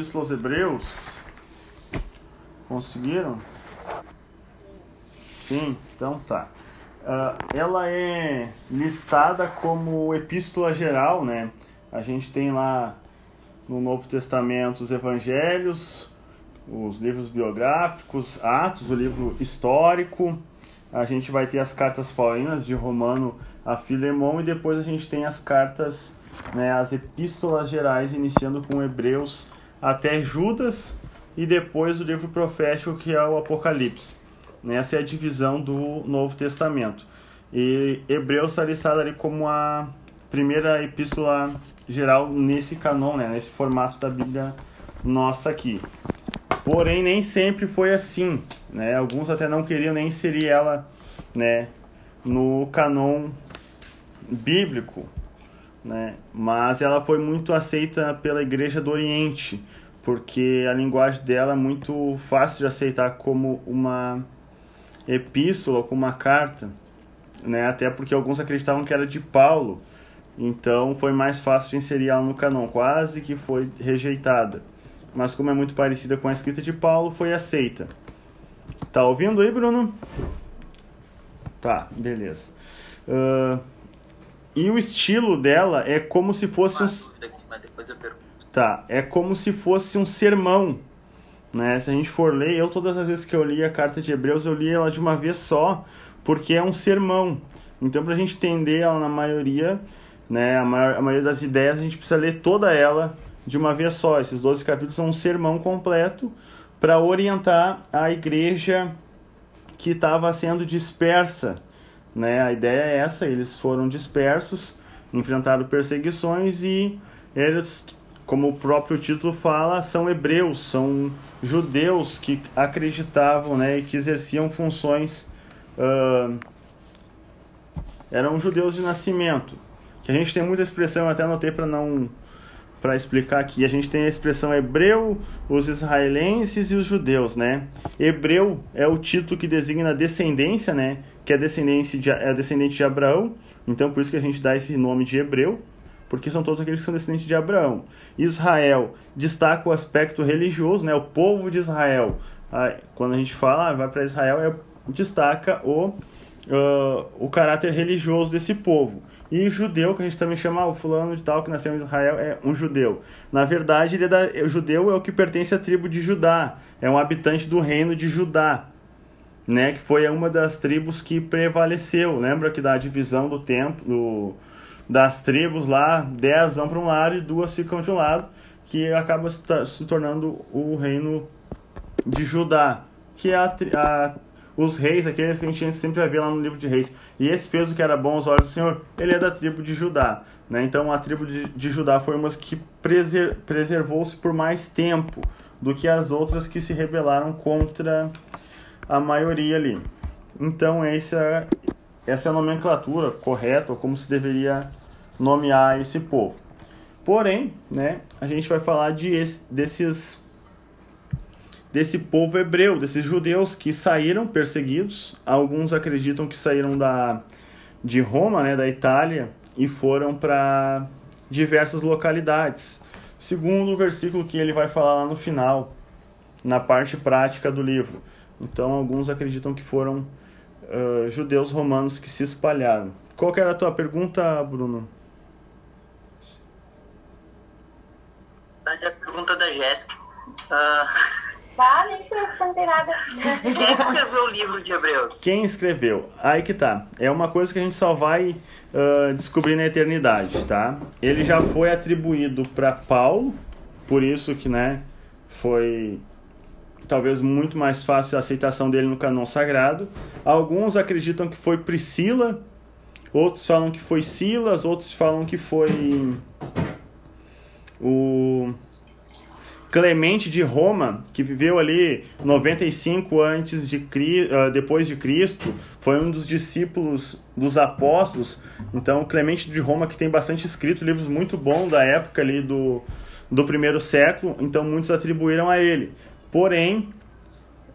Epístola aos Hebreus? Conseguiram? Sim, então tá. Uh, ela é listada como epístola geral, né? A gente tem lá no Novo Testamento os Evangelhos, os livros biográficos, Atos, o livro histórico. A gente vai ter as cartas paulinas de Romano a Filemão e depois a gente tem as cartas, né, as epístolas gerais, iniciando com Hebreus até Judas e depois o livro profético que é o Apocalipse. Essa é a divisão do Novo Testamento. E Hebreus está listado ali como a primeira epístola geral nesse canon, né, nesse formato da Bíblia nossa aqui. Porém, nem sempre foi assim. Né? Alguns até não queriam nem inserir ela né, no canon bíblico, né? mas ela foi muito aceita pela Igreja do Oriente, porque a linguagem dela é muito fácil de aceitar como uma epístola, como uma carta, né? até porque alguns acreditavam que era de Paulo, então foi mais fácil de inserir ela no canon, quase que foi rejeitada. Mas como é muito parecida com a escrita de Paulo, foi aceita. Tá ouvindo aí, Bruno? Tá, beleza. Uh, e o estilo dela é como se fosse um. Tá, é como se fosse um sermão. Né? Se a gente for ler, eu todas as vezes que eu li a carta de Hebreus, eu li ela de uma vez só, porque é um sermão. Então, para a gente entender ela na maioria, né, a, maior, a maioria das ideias, a gente precisa ler toda ela de uma vez só. Esses 12 capítulos são um sermão completo para orientar a igreja que estava sendo dispersa né? A ideia é essa, eles foram dispersos, enfrentaram perseguições e eles, como o próprio título fala, são hebreus, são judeus que acreditavam né, e que exerciam funções. Uh, eram judeus de nascimento. Que a gente tem muita expressão, eu até anotei para não para explicar aqui. A gente tem a expressão hebreu, os israelenses e os judeus, né? Hebreu é o título que designa descendência, né? Que é descendente de, é descendente de Abraão. Então, por isso que a gente dá esse nome de hebreu, porque são todos aqueles que são descendentes de Abraão. Israel destaca o aspecto religioso, né? O povo de Israel. Quando a gente fala, ah, vai para Israel, é, destaca o uh, o caráter religioso desse povo. E judeu, que a gente também chama o fulano de tal que nasceu em Israel, é um judeu. Na verdade, ele é da, o judeu é o que pertence à tribo de Judá, é um habitante do reino de Judá, né, que foi uma das tribos que prevaleceu. Lembra que da divisão do tempo, do, das tribos lá, dez vão para um lado e duas ficam de um lado, que acaba se tornando o reino de Judá, que é a, a os reis, aqueles que a gente sempre vai ver lá no livro de reis. E esse fez o que era bom aos olhos do Senhor, ele é da tribo de Judá. Né? Então a tribo de, de Judá foi uma que preser, preservou-se por mais tempo do que as outras que se rebelaram contra a maioria ali. Então essa, essa é a nomenclatura correta, ou como se deveria nomear esse povo. Porém, né, a gente vai falar de, desses desse povo hebreu, desses judeus que saíram perseguidos. Alguns acreditam que saíram da, de Roma, né, da Itália, e foram para diversas localidades. Segundo o versículo que ele vai falar lá no final, na parte prática do livro. Então, alguns acreditam que foram uh, judeus romanos que se espalharam. Qual era a tua pergunta, Bruno? A pergunta da Jéssica. Uh Tá, nem não tem nada. Quem escreveu o livro de Hebreus? Quem escreveu? Aí que tá. É uma coisa que a gente só vai uh, descobrir na eternidade, tá? Ele já foi atribuído para Paulo, por isso que, né, foi talvez muito mais fácil a aceitação dele no canon sagrado. Alguns acreditam que foi Priscila, outros falam que foi Silas, outros falam que foi o Clemente de Roma, que viveu ali 95 antes de uh, depois de Cristo, foi um dos discípulos dos apóstolos. Então, Clemente de Roma que tem bastante escrito, livros muito bons da época ali do, do primeiro século, então muitos atribuíram a ele. Porém,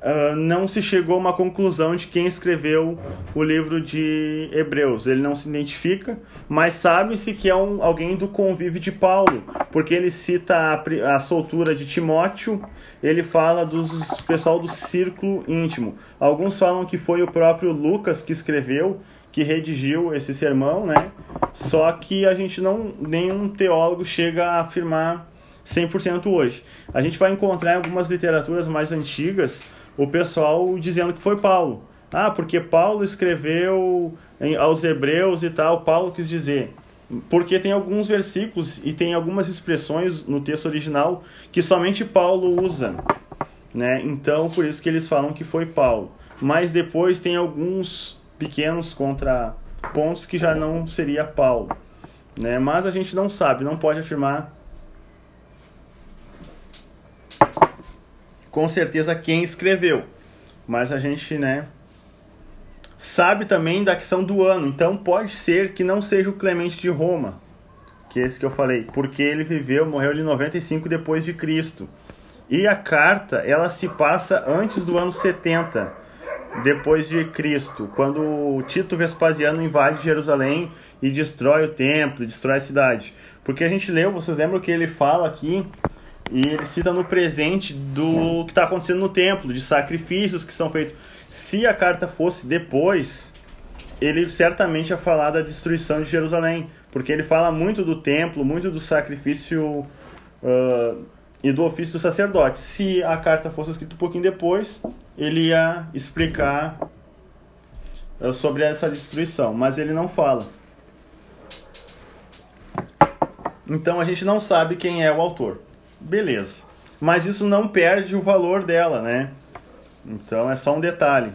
uh, não se chegou a uma conclusão de quem escreveu o livro de Hebreus. Ele não se identifica, mas sabe-se que é um, alguém do convívio de Paulo, porque ele cita a, a soltura de Timóteo, ele fala dos pessoal do círculo íntimo. Alguns falam que foi o próprio Lucas que escreveu, que redigiu esse sermão, né? Só que a gente não, nenhum teólogo chega a afirmar 100% hoje. A gente vai encontrar em algumas literaturas mais antigas o pessoal dizendo que foi Paulo. Ah, porque Paulo escreveu aos Hebreus e tal, Paulo quis dizer. Porque tem alguns versículos e tem algumas expressões no texto original que somente Paulo usa. Né? Então, por isso que eles falam que foi Paulo. Mas depois tem alguns pequenos contrapontos que já não seria Paulo. Né? Mas a gente não sabe, não pode afirmar com certeza quem escreveu. Mas a gente, né, sabe também da questão do ano. Então pode ser que não seja o Clemente de Roma, que é esse que eu falei, porque ele viveu, morreu em 95 depois de Cristo. E a carta, ela se passa antes do ano 70 depois de Cristo, quando Tito Vespasiano invade Jerusalém e destrói o templo, destrói a cidade. Porque a gente leu, vocês lembram que ele fala aqui e ele cita no presente do que está acontecendo no templo, de sacrifícios que são feitos. Se a carta fosse depois, ele certamente ia falar da destruição de Jerusalém, porque ele fala muito do templo, muito do sacrifício uh, e do ofício do sacerdote. Se a carta fosse escrita um pouquinho depois, ele ia explicar uh, sobre essa destruição, mas ele não fala. Então a gente não sabe quem é o autor beleza. Mas isso não perde o valor dela, né? Então é só um detalhe.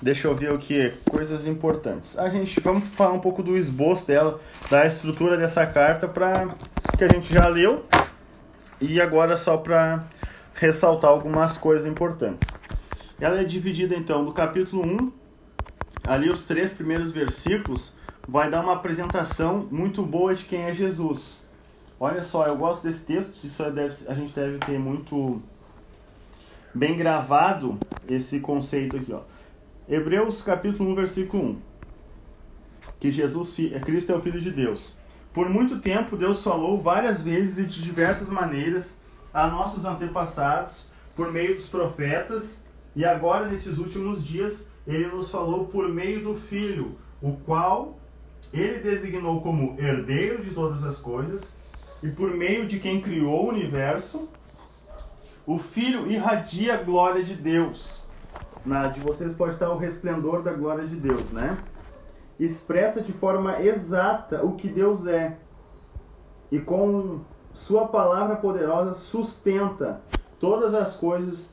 Deixa eu ver o que coisas importantes. A gente vamos falar um pouco do esboço dela, da estrutura dessa carta para que a gente já leu e agora só para ressaltar algumas coisas importantes. Ela é dividida então no capítulo 1, ali os três primeiros versículos vai dar uma apresentação muito boa de quem é Jesus. Olha só, eu gosto desse texto, isso deve, a gente deve ter muito bem gravado esse conceito aqui, ó. Hebreus capítulo 1, versículo 1. Que Jesus, é Cristo é o Filho de Deus. Por muito tempo Deus falou várias vezes e de diversas maneiras a nossos antepassados por meio dos profetas, e agora nesses últimos dias ele nos falou por meio do Filho, o qual ele designou como herdeiro de todas as coisas e por meio de quem criou o universo, o Filho irradia a glória de Deus. Na de vocês pode estar o resplendor da glória de Deus, né? Expressa de forma exata o que Deus é. E com sua palavra poderosa sustenta todas as coisas.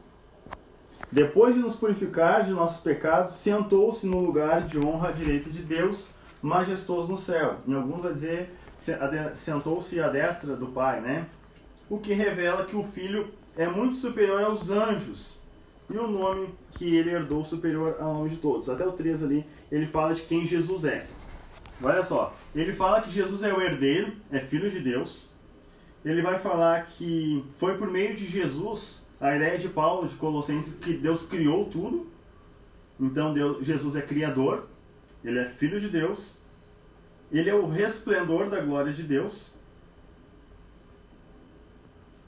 Depois de nos purificar de nossos pecados, sentou-se no lugar de honra à direita de Deus, majestoso no céu. Em alguns vai dizer sentou-se à destra do Pai, né? O que revela que o Filho é muito superior aos anjos. E o nome que ele herdou superior ao nome de todos. Até o 3 ali, ele fala de quem Jesus é. Olha só, ele fala que Jesus é o herdeiro, é filho de Deus. Ele vai falar que foi por meio de Jesus, a ideia de Paulo, de Colossenses, que Deus criou tudo. Então Deus, Jesus é criador, ele é filho de Deus, ele é o resplendor da glória de Deus.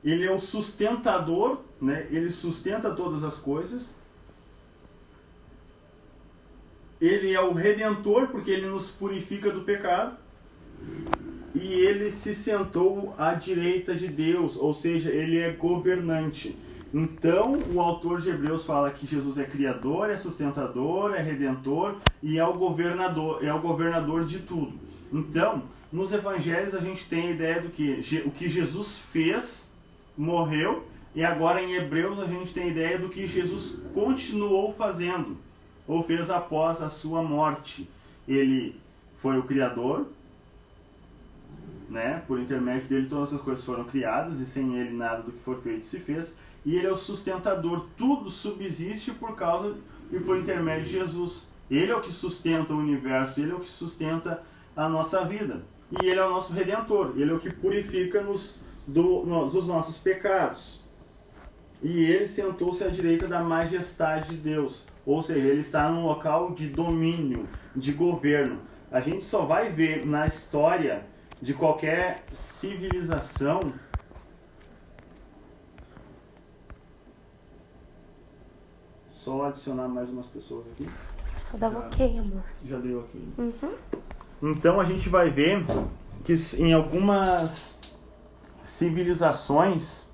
Ele é o sustentador, né? ele sustenta todas as coisas. Ele é o redentor, porque ele nos purifica do pecado. E ele se sentou à direita de Deus, ou seja, ele é governante. Então, o autor de Hebreus fala que Jesus é criador, é sustentador, é redentor e é o governador, é o governador de tudo. Então, nos evangelhos a gente tem a ideia do que o que Jesus fez, morreu, e agora em Hebreus a gente tem a ideia do que Jesus continuou fazendo, ou fez após a sua morte. Ele foi o Criador, né? por intermédio dele todas as coisas foram criadas, e sem ele nada do que foi feito se fez. E ele é o sustentador, tudo subsiste por causa e por intermédio de Jesus. Ele é o que sustenta o universo, ele é o que sustenta a nossa vida. E Ele é o nosso Redentor, Ele é o que purifica-nos do, dos nossos pecados. e ele sentou-se à direita da majestade de Deus. Ou seja, ele está num local de domínio, de governo. A gente só vai ver na história de qualquer civilização Só adicionar mais umas pessoas aqui. Só dava ok, amor. Já deu aqui. Uhum. Então a gente vai ver que em algumas civilizações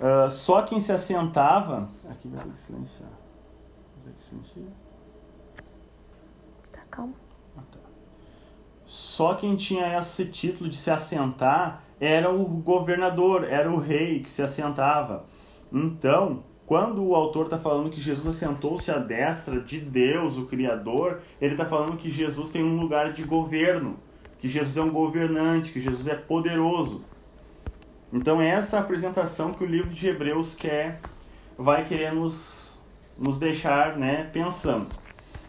uh, só quem se assentava. Aqui vai ter que silenciar. Vai ter que silenciar. Tá calma. Ah, tá. Só quem tinha esse título de se assentar era o governador, era o rei que se assentava. Então, quando o autor está falando que Jesus assentou-se à destra de Deus, o Criador, ele está falando que Jesus tem um lugar de governo, que Jesus é um governante, que Jesus é poderoso. Então, essa apresentação que o livro de Hebreus quer, vai querer nos, nos deixar né, pensando.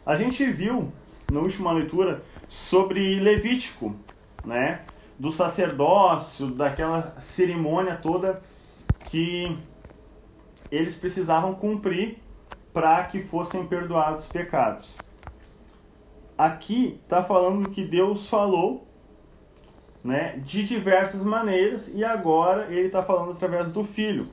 A gente viu na última leitura sobre Levítico, né? Do sacerdócio, daquela cerimônia toda que eles precisavam cumprir para que fossem perdoados os pecados. Aqui está falando que Deus falou né, de diversas maneiras e agora ele está falando através do Filho.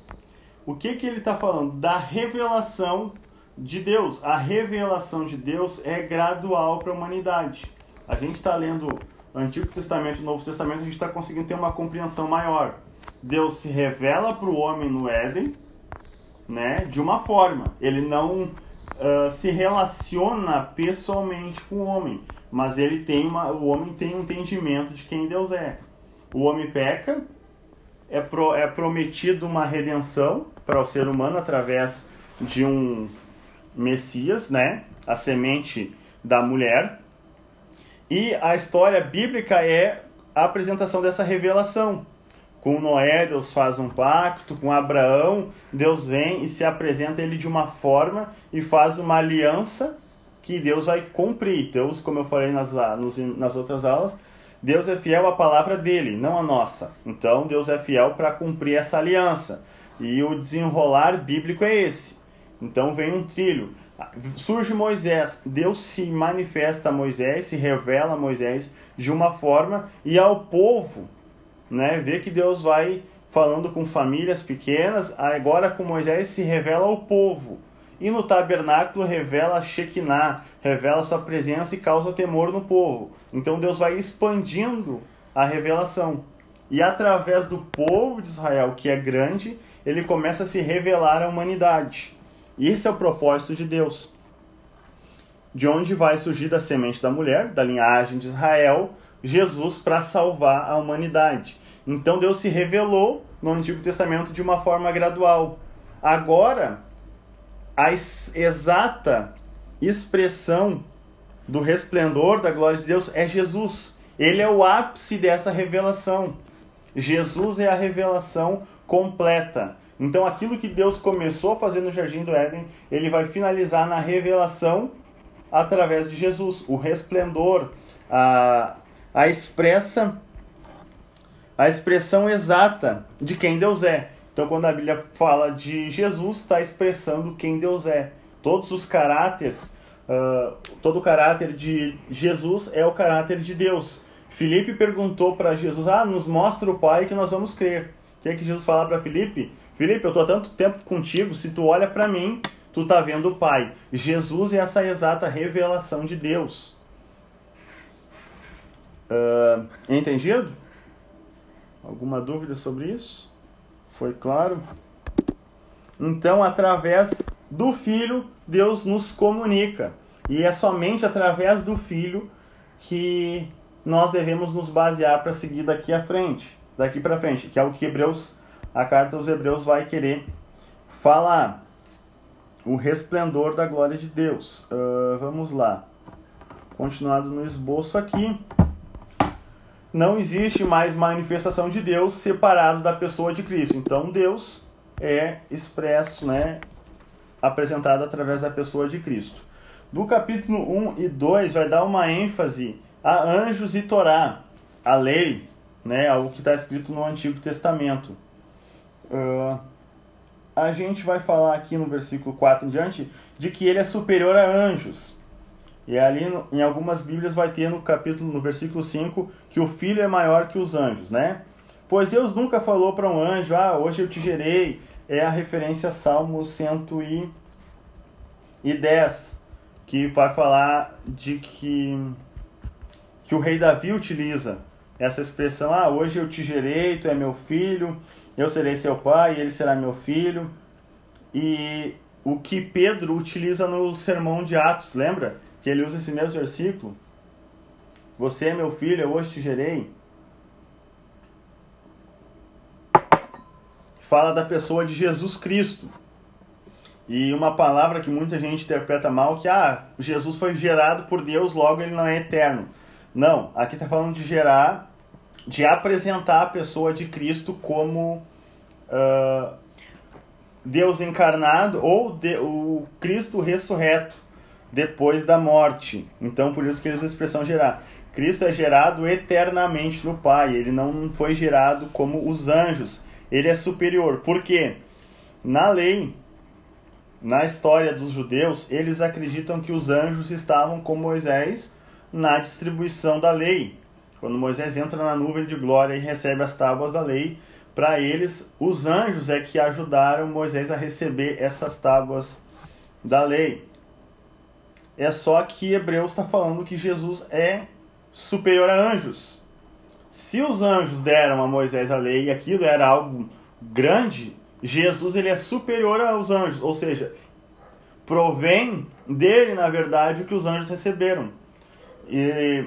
O que, que ele está falando? Da revelação de Deus. A revelação de Deus é gradual para a humanidade. A gente está lendo Antigo Testamento e Novo Testamento, a gente está conseguindo ter uma compreensão maior. Deus se revela para o homem no Éden, né, de uma forma. Ele não uh, se relaciona pessoalmente com o homem, mas ele tem uma, o homem tem um entendimento de quem Deus é. O homem peca, é, pro, é prometido uma redenção para o ser humano através de um Messias, né? A semente da mulher. E a história bíblica é a apresentação dessa revelação. Com Noé, Deus faz um pacto, com Abraão, Deus vem e se apresenta ele de uma forma e faz uma aliança que Deus vai cumprir. Deus, como eu falei nas, nas outras aulas, Deus é fiel à palavra dele, não à nossa. Então, Deus é fiel para cumprir essa aliança. E o desenrolar bíblico é esse. Então, vem um trilho. Surge Moisés, Deus se manifesta a Moisés, se revela a Moisés de uma forma, e ao povo né? Vê que Deus vai falando com famílias pequenas, agora com Moisés se revela ao povo. E no tabernáculo revela a Shekinah, revela sua presença e causa temor no povo. Então Deus vai expandindo a revelação. E através do povo de Israel, que é grande, ele começa a se revelar à humanidade. Esse é o propósito de Deus. De onde vai surgir da semente da mulher, da linhagem de Israel, Jesus para salvar a humanidade. Então Deus se revelou no Antigo Testamento de uma forma gradual. Agora, a exata expressão do resplendor da glória de Deus é Jesus. Ele é o ápice dessa revelação. Jesus é a revelação completa. Então, aquilo que Deus começou a fazer no Jardim do Éden, ele vai finalizar na revelação através de Jesus. O resplendor, a, a expressa a expressão exata de quem Deus é. Então, quando a Bíblia fala de Jesus, está expressando quem Deus é. Todos os caráteres, uh, todo o caráter de Jesus é o caráter de Deus. Filipe perguntou para Jesus: Ah, nos mostra o Pai que nós vamos crer. O que é que Jesus fala para Filipe? Filipe, eu estou há tanto tempo contigo, se tu olha para mim, tu está vendo o Pai. Jesus é essa exata revelação de Deus. Uh, entendido? Alguma dúvida sobre isso? Foi claro? Então, através do Filho, Deus nos comunica. E é somente através do Filho que nós devemos nos basear para seguir daqui à frente, daqui para frente, que é o que Hebreus, a carta aos Hebreus vai querer falar. O resplendor da glória de Deus. Uh, vamos lá. Continuado no esboço aqui não existe mais manifestação de Deus separado da pessoa de Cristo. Então Deus é expresso, né, apresentado através da pessoa de Cristo. Do capítulo 1 e 2 vai dar uma ênfase a anjos e Torá, a lei, né, algo que está escrito no Antigo Testamento. Uh, a gente vai falar aqui no versículo 4 em diante de que ele é superior a anjos. E ali em algumas Bíblias vai ter no capítulo, no versículo 5, que o filho é maior que os anjos, né? Pois Deus nunca falou para um anjo, ah, hoje eu te gerei. É a referência a Salmo 110, que vai falar de que, que o rei Davi utiliza essa expressão, ah, hoje eu te gerei, tu é meu filho, eu serei seu pai, ele será meu filho. E o que Pedro utiliza no sermão de Atos, lembra? Que ele usa esse mesmo versículo. Você é meu filho, eu hoje te gerei. Fala da pessoa de Jesus Cristo. E uma palavra que muita gente interpreta mal, que ah, Jesus foi gerado por Deus, logo ele não é eterno. Não, aqui está falando de gerar, de apresentar a pessoa de Cristo como uh, Deus encarnado ou de, o Cristo ressurreto depois da morte. Então, por isso que eles usam a expressão gerar. Cristo é gerado eternamente no Pai, ele não foi gerado como os anjos, ele é superior. Por quê? Na lei, na história dos judeus, eles acreditam que os anjos estavam com Moisés na distribuição da lei. Quando Moisés entra na nuvem de glória e recebe as tábuas da lei, para eles, os anjos é que ajudaram Moisés a receber essas tábuas da lei. É só que Hebreus está falando que Jesus é superior a anjos. Se os anjos deram a Moisés a lei e aquilo era algo grande, Jesus ele é superior aos anjos, ou seja, provém dele, na verdade, o que os anjos receberam. E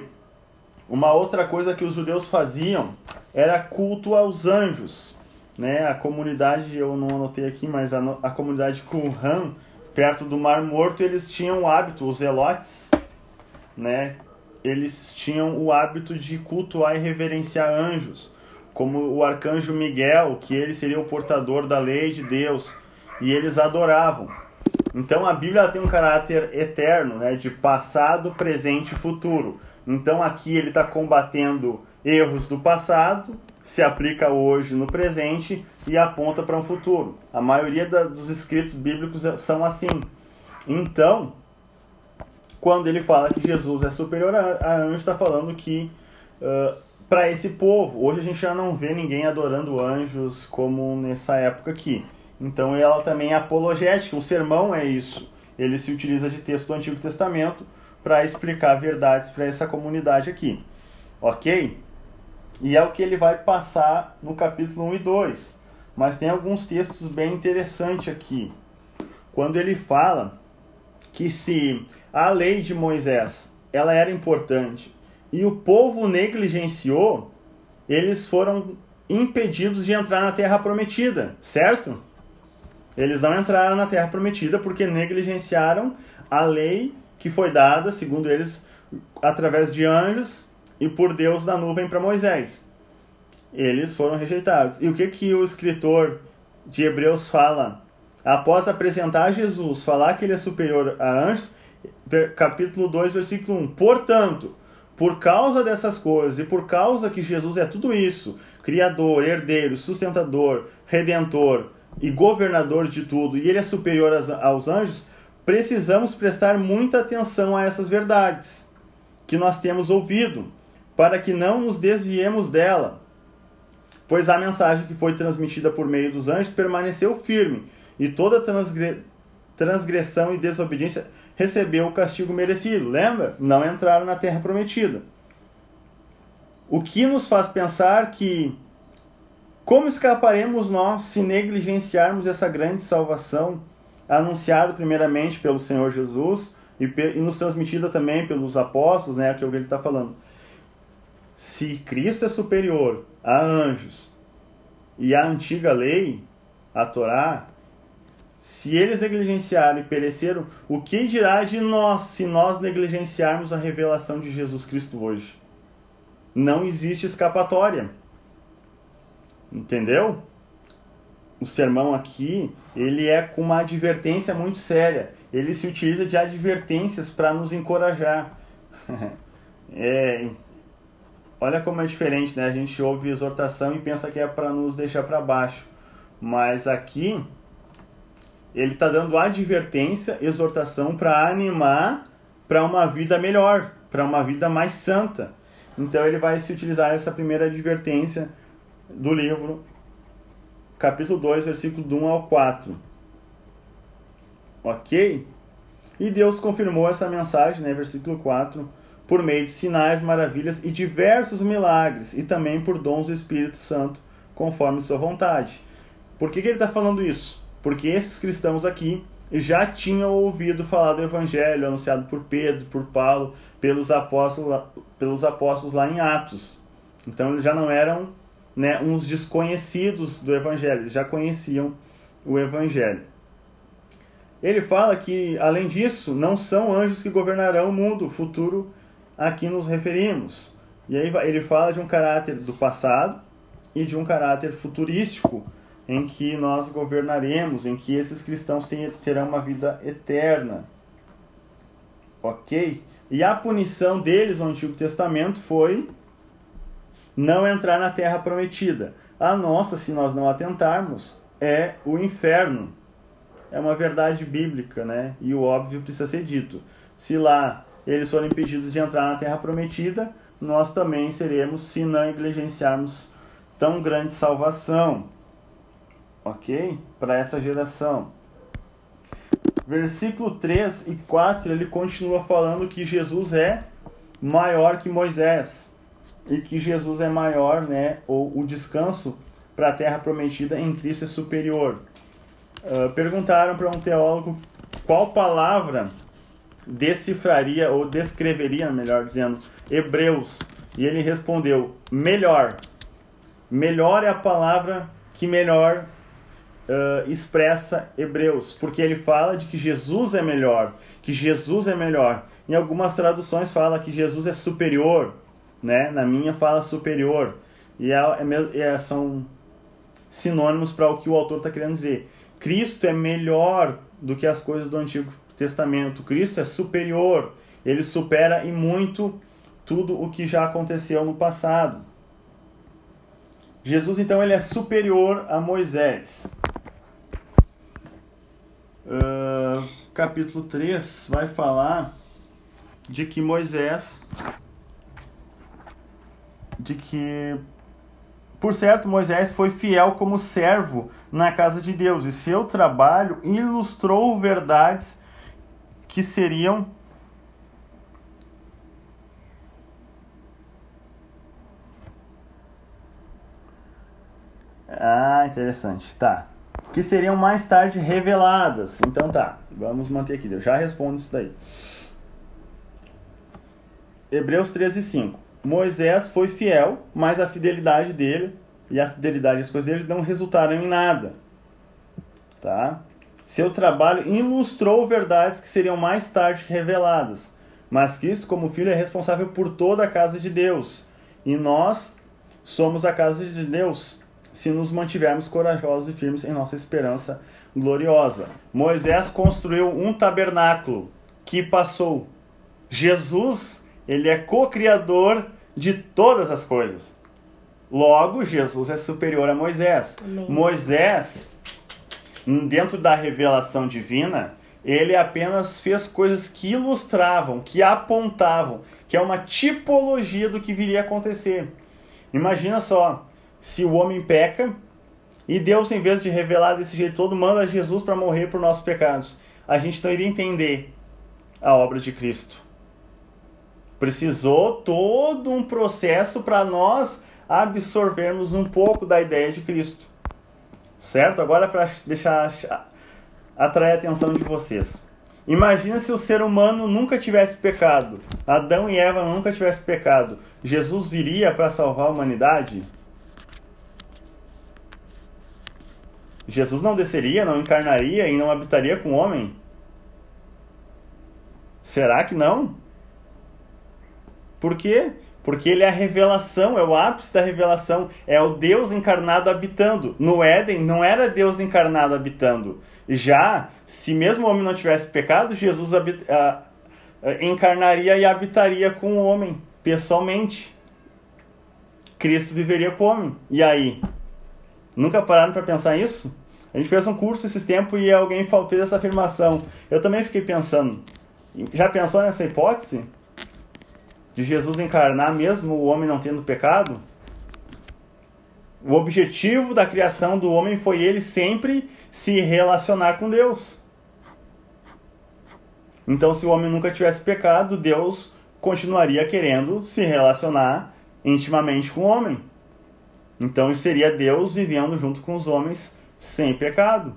uma outra coisa que os judeus faziam era culto aos anjos. Né? A comunidade, eu não anotei aqui, mas a, a comunidade Qumran, perto do Mar Morto, eles tinham o hábito, os elotes, né? eles tinham o hábito de cultuar e reverenciar anjos, como o arcanjo Miguel, que ele seria o portador da lei de Deus, e eles adoravam. Então a Bíblia tem um caráter eterno, né, de passado, presente e futuro. Então aqui ele está combatendo erros do passado, se aplica hoje no presente e aponta para um futuro. A maioria da, dos escritos bíblicos são assim. Então, quando ele fala que Jesus é superior a, a anjo, está falando que uh, para esse povo, hoje a gente já não vê ninguém adorando anjos como nessa época aqui. Então ela também é apologética, o sermão é isso. Ele se utiliza de texto do Antigo Testamento para explicar verdades para essa comunidade aqui. Ok? E é o que ele vai passar no capítulo 1 e 2. Mas tem alguns textos bem interessantes aqui. Quando ele fala que se a lei de Moisés ela era importante e o povo negligenciou, eles foram impedidos de entrar na terra prometida, certo? Eles não entraram na terra prometida porque negligenciaram a lei que foi dada, segundo eles, através de anjos e por Deus da nuvem para Moisés. Eles foram rejeitados. E o que que o escritor de Hebreus fala? Após apresentar Jesus, falar que ele é superior a anjos, capítulo 2, versículo 1. Portanto, por causa dessas coisas e por causa que Jesus é tudo isso, criador, herdeiro, sustentador, redentor e governador de tudo, e ele é superior aos anjos, precisamos prestar muita atenção a essas verdades que nós temos ouvido, para que não nos desviemos dela. Pois a mensagem que foi transmitida por meio dos anjos permaneceu firme, e toda transgressão e desobediência recebeu o castigo merecido. Lembra? Não entraram na terra prometida. O que nos faz pensar que como escaparemos nós se negligenciarmos essa grande salvação anunciada primeiramente pelo Senhor Jesus e, e nos transmitida também pelos apóstolos, né, que é o que ele está falando. Se Cristo é superior a anjos e a antiga lei, a Torá, se eles negligenciaram e pereceram, o que dirá de nós se nós negligenciarmos a revelação de Jesus Cristo hoje? Não existe escapatória. Entendeu? O sermão aqui, ele é com uma advertência muito séria. Ele se utiliza de advertências para nos encorajar. é, olha como é diferente, né? A gente ouve exortação e pensa que é para nos deixar para baixo. Mas aqui Ele está dando advertência, exortação para animar para uma vida melhor, para uma vida mais santa. Então ele vai se utilizar essa primeira advertência do livro, capítulo 2, versículo do 1 ao 4. Ok? E Deus confirmou essa mensagem, né, versículo 4, por meio de sinais, maravilhas e diversos milagres, e também por dons do Espírito Santo, conforme sua vontade. Por que, que ele está falando isso? Porque esses cristãos aqui já tinham ouvido falar do Evangelho anunciado por Pedro, por Paulo, pelos apóstolos, pelos apóstolos lá em Atos. Então eles já não eram né, uns desconhecidos do Evangelho, já conheciam o Evangelho. Ele fala que, além disso, não são anjos que governarão o mundo futuro a que nos referimos. E aí ele fala de um caráter do passado e de um caráter futurístico em que nós governaremos, em que esses cristãos terão uma vida eterna. Ok? E a punição deles no Antigo Testamento foi não entrar na terra prometida. A nossa, se nós não atentarmos, é o inferno. É uma verdade bíblica, né? E o óbvio precisa ser dito. Se lá eles forem impedidos de entrar na terra prometida, nós também seremos, se não negligenciarmos tão grande salvação ok? Para essa geração. Versículo 3 e 4, ele continua falando que Jesus é maior que Moisés e que Jesus é maior, né, ou o descanso para a terra prometida em Cristo é superior. Uh, perguntaram para um teólogo qual palavra decifraria ou descreveria, melhor dizendo, Hebreus, e ele respondeu: melhor. Melhor é a palavra que melhor uh, expressa Hebreus, porque ele fala de que Jesus é melhor, que Jesus é melhor. Em algumas traduções fala que Jesus é superior, né? Na minha fala superior. E é, é, é são sinônimos para o que o autor está querendo dizer. Cristo é melhor do que as coisas do Antigo Testamento. Cristo é superior. Ele supera em muito tudo o que já aconteceu no passado. Jesus então ele é superior a Moisés. Uh, capítulo 3 vai falar de que Moisés, de que, por certo, Moisés foi fiel como servo na casa de Deus e seu trabalho ilustrou verdades que seriam Ah, interessante. Tá que seriam mais tarde reveladas. Então tá, vamos manter aqui, eu já respondo isso daí. Hebreus 13, 5. Moisés foi fiel, mas a fidelidade dele e a fidelidade às coisas dele não resultaram em nada. Tá? Seu trabalho ilustrou verdades que seriam mais tarde reveladas. Mas Cristo, como filho, é responsável por toda a casa de Deus. E nós somos a casa de Deus se nos mantivermos corajosos e firmes em nossa esperança gloriosa. Moisés construiu um tabernáculo que passou. Jesus, ele é co-criador de todas as coisas. Logo, Jesus é superior a Moisés. Amém. Moisés, dentro da revelação divina, ele apenas fez coisas que ilustravam, que apontavam, que é uma tipologia do que viria a acontecer. Imagina só, se o homem peca e Deus, em vez de revelar desse jeito todo, manda Jesus para morrer por nossos pecados, a gente não iria entender a obra de Cristo. Precisou todo um processo para nós absorvermos um pouco da ideia de Cristo. Certo? Agora, para deixar atrair a atenção de vocês. Imagina se o ser humano nunca tivesse pecado, Adão e Eva nunca tivessem pecado. Jesus viria para salvar a humanidade? Jesus não desceria, não encarnaria e não habitaria com o homem? Será que não? Por quê? Porque ele é a revelação, é o ápice da revelação, é o Deus encarnado habitando. No Éden não era Deus encarnado habitando. Já, se mesmo o homem não tivesse pecado, Jesus habit, uh, uh, encarnaria e habitaria com o homem, pessoalmente. Cristo viveria com o homem. E aí? Nunca pararam para pensar isso? A gente fez um curso esses tempos e alguém fez essa afirmação. Eu também fiquei pensando. Já pensou nessa hipótese? De Jesus encarnar mesmo o homem não tendo pecado? O objetivo da criação do homem foi ele sempre se relacionar com Deus. Então, se o homem nunca tivesse pecado, Deus continuaria querendo se relacionar intimamente com o homem. Então, seria Deus vivendo junto com os homens sem pecado.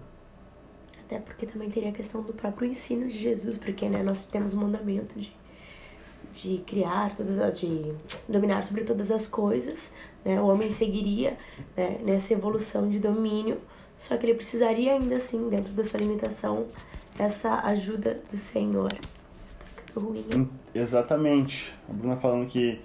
Até porque também teria a questão do próprio ensino de Jesus, porque né, nós temos o mandamento de, de criar, de dominar sobre todas as coisas. Né? O homem seguiria né, nessa evolução de domínio, só que ele precisaria ainda assim, dentro da sua alimentação, essa ajuda do Senhor. Ruim. Exatamente. A Bruna falando que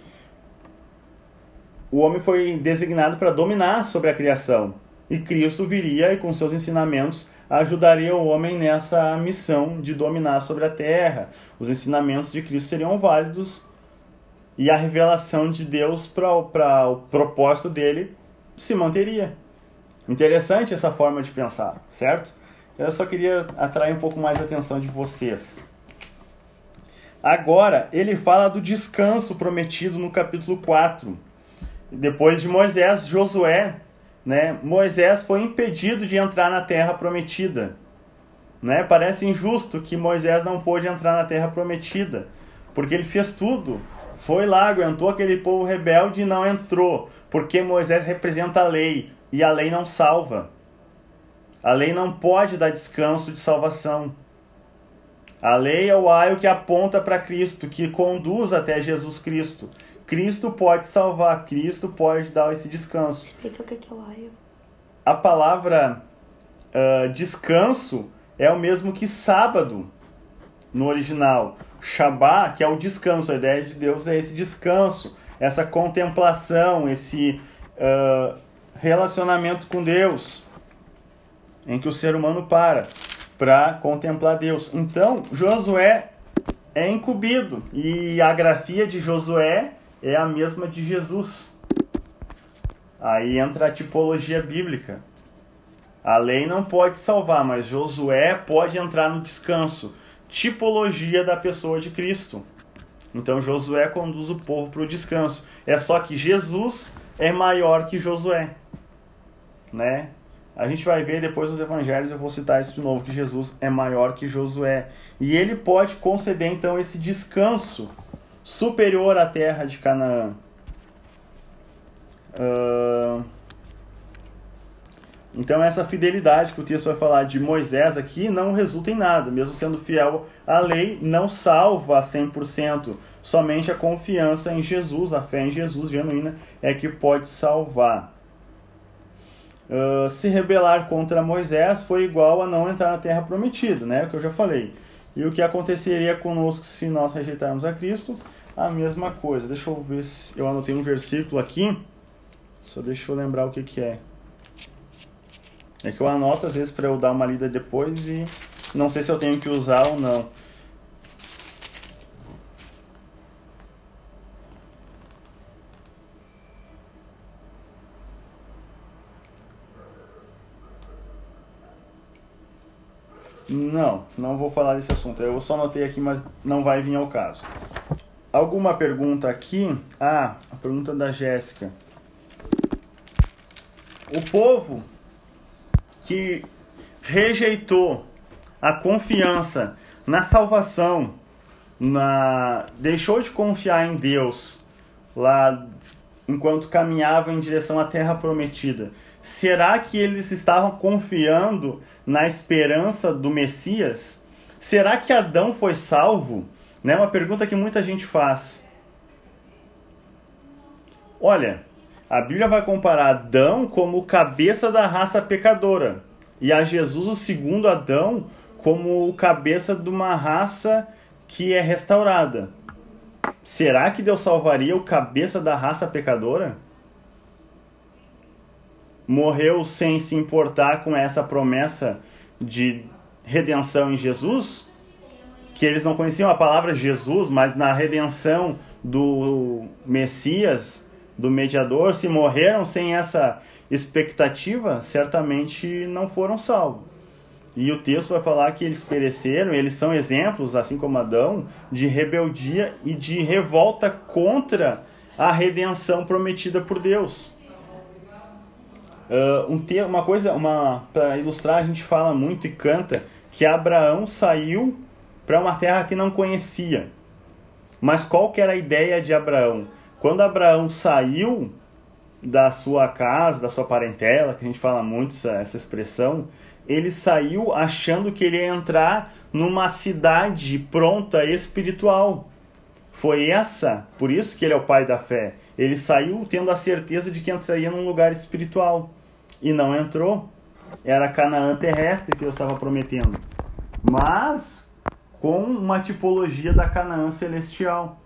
o homem foi designado para dominar sobre a criação. E Cristo viria e com seus ensinamentos ajudaria o homem nessa missão de dominar sobre a terra. Os ensinamentos de Cristo seriam válidos e a revelação de Deus para o propósito dele se manteria. Interessante essa forma de pensar, certo? Eu só queria atrair um pouco mais a atenção de vocês. Agora, ele fala do descanso prometido no capítulo 4. Depois de Moisés, Josué, né? Moisés foi impedido de entrar na terra prometida. Né? Parece injusto que Moisés não pôde entrar na terra prometida, porque ele fez tudo. Foi lá, aguentou aquele povo rebelde e não entrou, porque Moisés representa a lei e a lei não salva. A lei não pode dar descanso de salvação. A lei é o aio que aponta para Cristo, que conduz até Jesus Cristo. Cristo pode salvar, Cristo pode dar esse descanso. Explica o que é o aio. A palavra uh, descanso é o mesmo que sábado no original. Shabá, que é o descanso, a ideia de Deus é esse descanso, essa contemplação, esse uh, relacionamento com Deus em que o ser humano para para contemplar Deus. Então, Josué é incumbido e a grafia de Josué é a mesma de Jesus. Aí entra a tipologia bíblica. A lei não pode salvar, mas Josué pode entrar no descanso. Tipologia da pessoa de Cristo. Então Josué conduz o povo para o descanso. É só que Jesus é maior que Josué, né? A gente vai ver depois nos evangelhos, eu vou citar isso de novo, que Jesus é maior que Josué. E ele pode conceder então esse descanso superior à terra de Canaã. Uh... Então essa fidelidade que o texto vai falar de Moisés aqui não resulta em nada, mesmo sendo fiel à lei, não salva a 100%. Somente a confiança em Jesus, a fé em Jesus genuína é que pode salvar. Uh, se rebelar contra Moisés foi igual a não entrar na terra prometida, né? O que eu já falei. E o que aconteceria conosco se nós rejeitarmos a Cristo? A mesma coisa. Deixa eu ver se eu anotei um versículo aqui. Só deixa eu lembrar o que, que é. É que eu anoto às vezes para eu dar uma lida depois e não sei se eu tenho que usar ou não. Não, não vou falar desse assunto. Eu só anotei aqui, mas não vai vir ao caso. Alguma pergunta aqui? Ah, a pergunta da Jéssica. O povo que rejeitou a confiança na salvação, na deixou de confiar em Deus lá enquanto caminhava em direção à terra prometida. Será que eles estavam confiando na esperança do Messias? Será que Adão foi salvo? Né? Uma pergunta que muita gente faz. Olha, a Bíblia vai comparar Adão como cabeça da raça pecadora e a Jesus, o segundo Adão, como cabeça de uma raça que é restaurada. Será que Deus salvaria o cabeça da raça pecadora? Morreu sem se importar com essa promessa de redenção em Jesus, que eles não conheciam a palavra Jesus, mas na redenção do Messias, do mediador, se morreram sem essa expectativa, certamente não foram salvos. E o texto vai falar que eles pereceram, eles são exemplos, assim como Adão, de rebeldia e de revolta contra a redenção prometida por Deus. Uh, um uma coisa, uma para ilustrar, a gente fala muito e canta que Abraão saiu para uma terra que não conhecia. Mas qual que era a ideia de Abraão? Quando Abraão saiu da sua casa, da sua parentela, que a gente fala muito essa, essa expressão, ele saiu achando que ele ia entrar numa cidade pronta espiritual. Foi essa, por isso que ele é o pai da fé. Ele saiu tendo a certeza de que entraria num lugar espiritual e não entrou. Era Canaã terrestre que Deus estava prometendo. Mas com uma tipologia da Canaã celestial.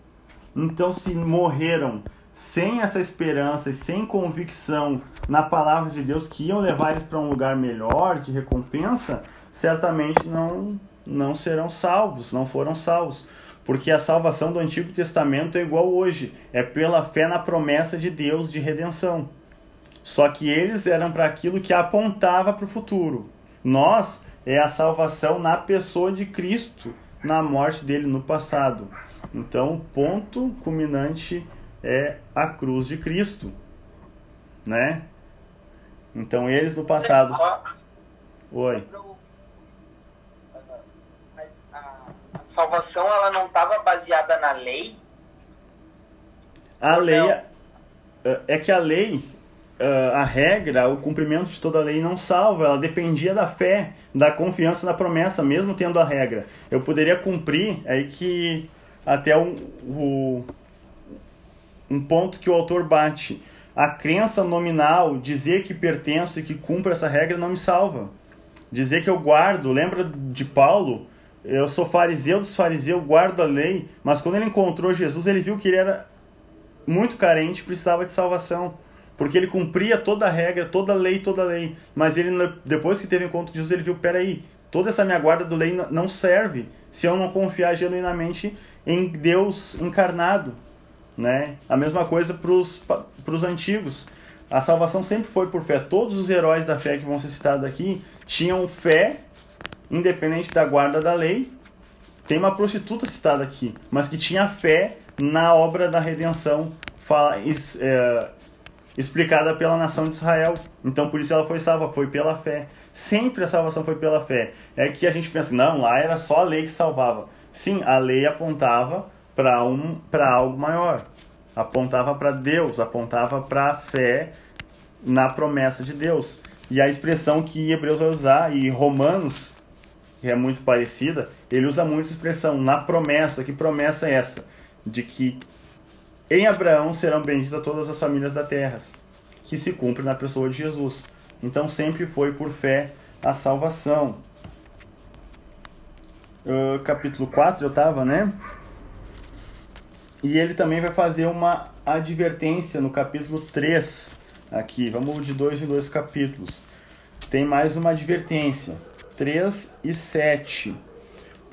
Então, se morreram sem essa esperança e sem convicção na palavra de Deus que iam levar eles para um lugar melhor, de recompensa, certamente não, não serão salvos, não foram salvos. Porque a salvação do Antigo Testamento é igual hoje, é pela fé na promessa de Deus de redenção. Só que eles eram para aquilo que apontava para o futuro. Nós é a salvação na pessoa de Cristo, na morte dele no passado. Então, o ponto culminante é a cruz de Cristo, né? Então eles no passado. Oi. A salvação ela não estava baseada na lei. A lei é, é que a lei, a regra, o cumprimento de toda a lei não salva. Ela dependia da fé, da confiança na promessa, mesmo tendo a regra. Eu poderia cumprir aí que até o, o um ponto que o autor bate. A crença nominal, dizer que pertenço e que cumpro essa regra não me salva. Dizer que eu guardo, lembra de Paulo? Eu sou fariseu dos fariseus, guardo a lei, mas quando ele encontrou Jesus, ele viu que ele era muito carente, precisava de salvação, porque ele cumpria toda a regra, toda a lei, toda a lei. Mas ele depois que teve encontro com Jesus, ele viu, peraí, toda essa minha guarda do lei não serve se eu não confiar genuinamente em Deus encarnado. Né? A mesma coisa para os antigos. A salvação sempre foi por fé. Todos os heróis da fé que vão ser citados aqui tinham fé, independente da guarda da lei. Tem uma prostituta citada aqui, mas que tinha fé na obra da redenção fala, é, explicada pela nação de Israel. Então por isso ela foi salva, foi pela fé. Sempre a salvação foi pela fé. É que a gente pensa, não, lá era só a lei que salvava. Sim, a lei apontava para um, algo maior. Apontava para Deus, apontava para a fé na promessa de Deus. E a expressão que Hebreus vai usar, e Romanos, que é muito parecida, ele usa muito essa expressão, na promessa. Que promessa é essa? De que em Abraão serão benditas todas as famílias da terra, que se cumpre na pessoa de Jesus. Então sempre foi por fé a salvação. Uh, capítulo 4 eu estava, né? E ele também vai fazer uma advertência no capítulo 3, aqui. Vamos de dois em dois capítulos. Tem mais uma advertência, 3 e 7.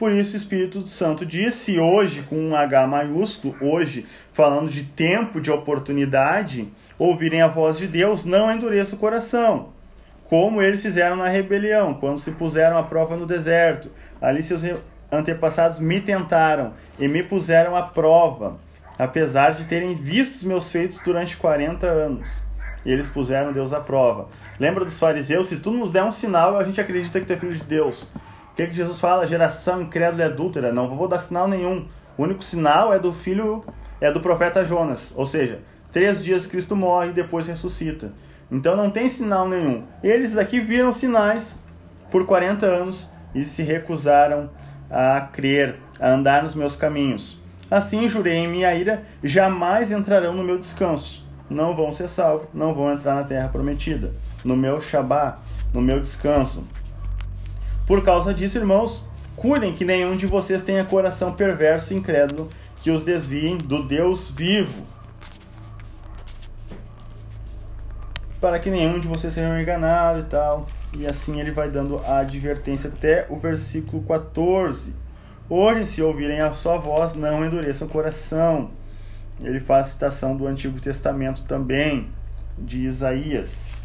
Por isso o Espírito Santo disse hoje, com um H maiúsculo, hoje, falando de tempo de oportunidade, ouvirem a voz de Deus, não endureça o coração, como eles fizeram na rebelião, quando se puseram à prova no deserto. Ali seus antepassados me tentaram e me puseram à prova, apesar de terem visto os meus feitos durante 40 anos. Eles puseram Deus à prova. Lembra dos fariseus? Se tu nos der um sinal, a gente acredita que tu é filho de Deus. O que, que Jesus fala? Geração incrédula e adúltera. Não vou dar sinal nenhum. O único sinal é do filho, é do profeta Jonas. Ou seja, três dias Cristo morre e depois ressuscita. Então não tem sinal nenhum. Eles aqui viram sinais por 40 anos e se recusaram a crer, a andar nos meus caminhos. Assim jurei em minha ira, jamais entrarão no meu descanso. Não vão ser salvos, não vão entrar na terra prometida, no meu Shabá, no meu descanso. Por causa disso, irmãos, cuidem que nenhum de vocês tenha coração perverso e incrédulo que os desviem do Deus vivo. Para que nenhum de vocês seja enganado e tal. E assim ele vai dando a advertência até o versículo 14. Hoje, se ouvirem a sua voz, não endureçam o coração. Ele faz citação do Antigo Testamento também, de Isaías.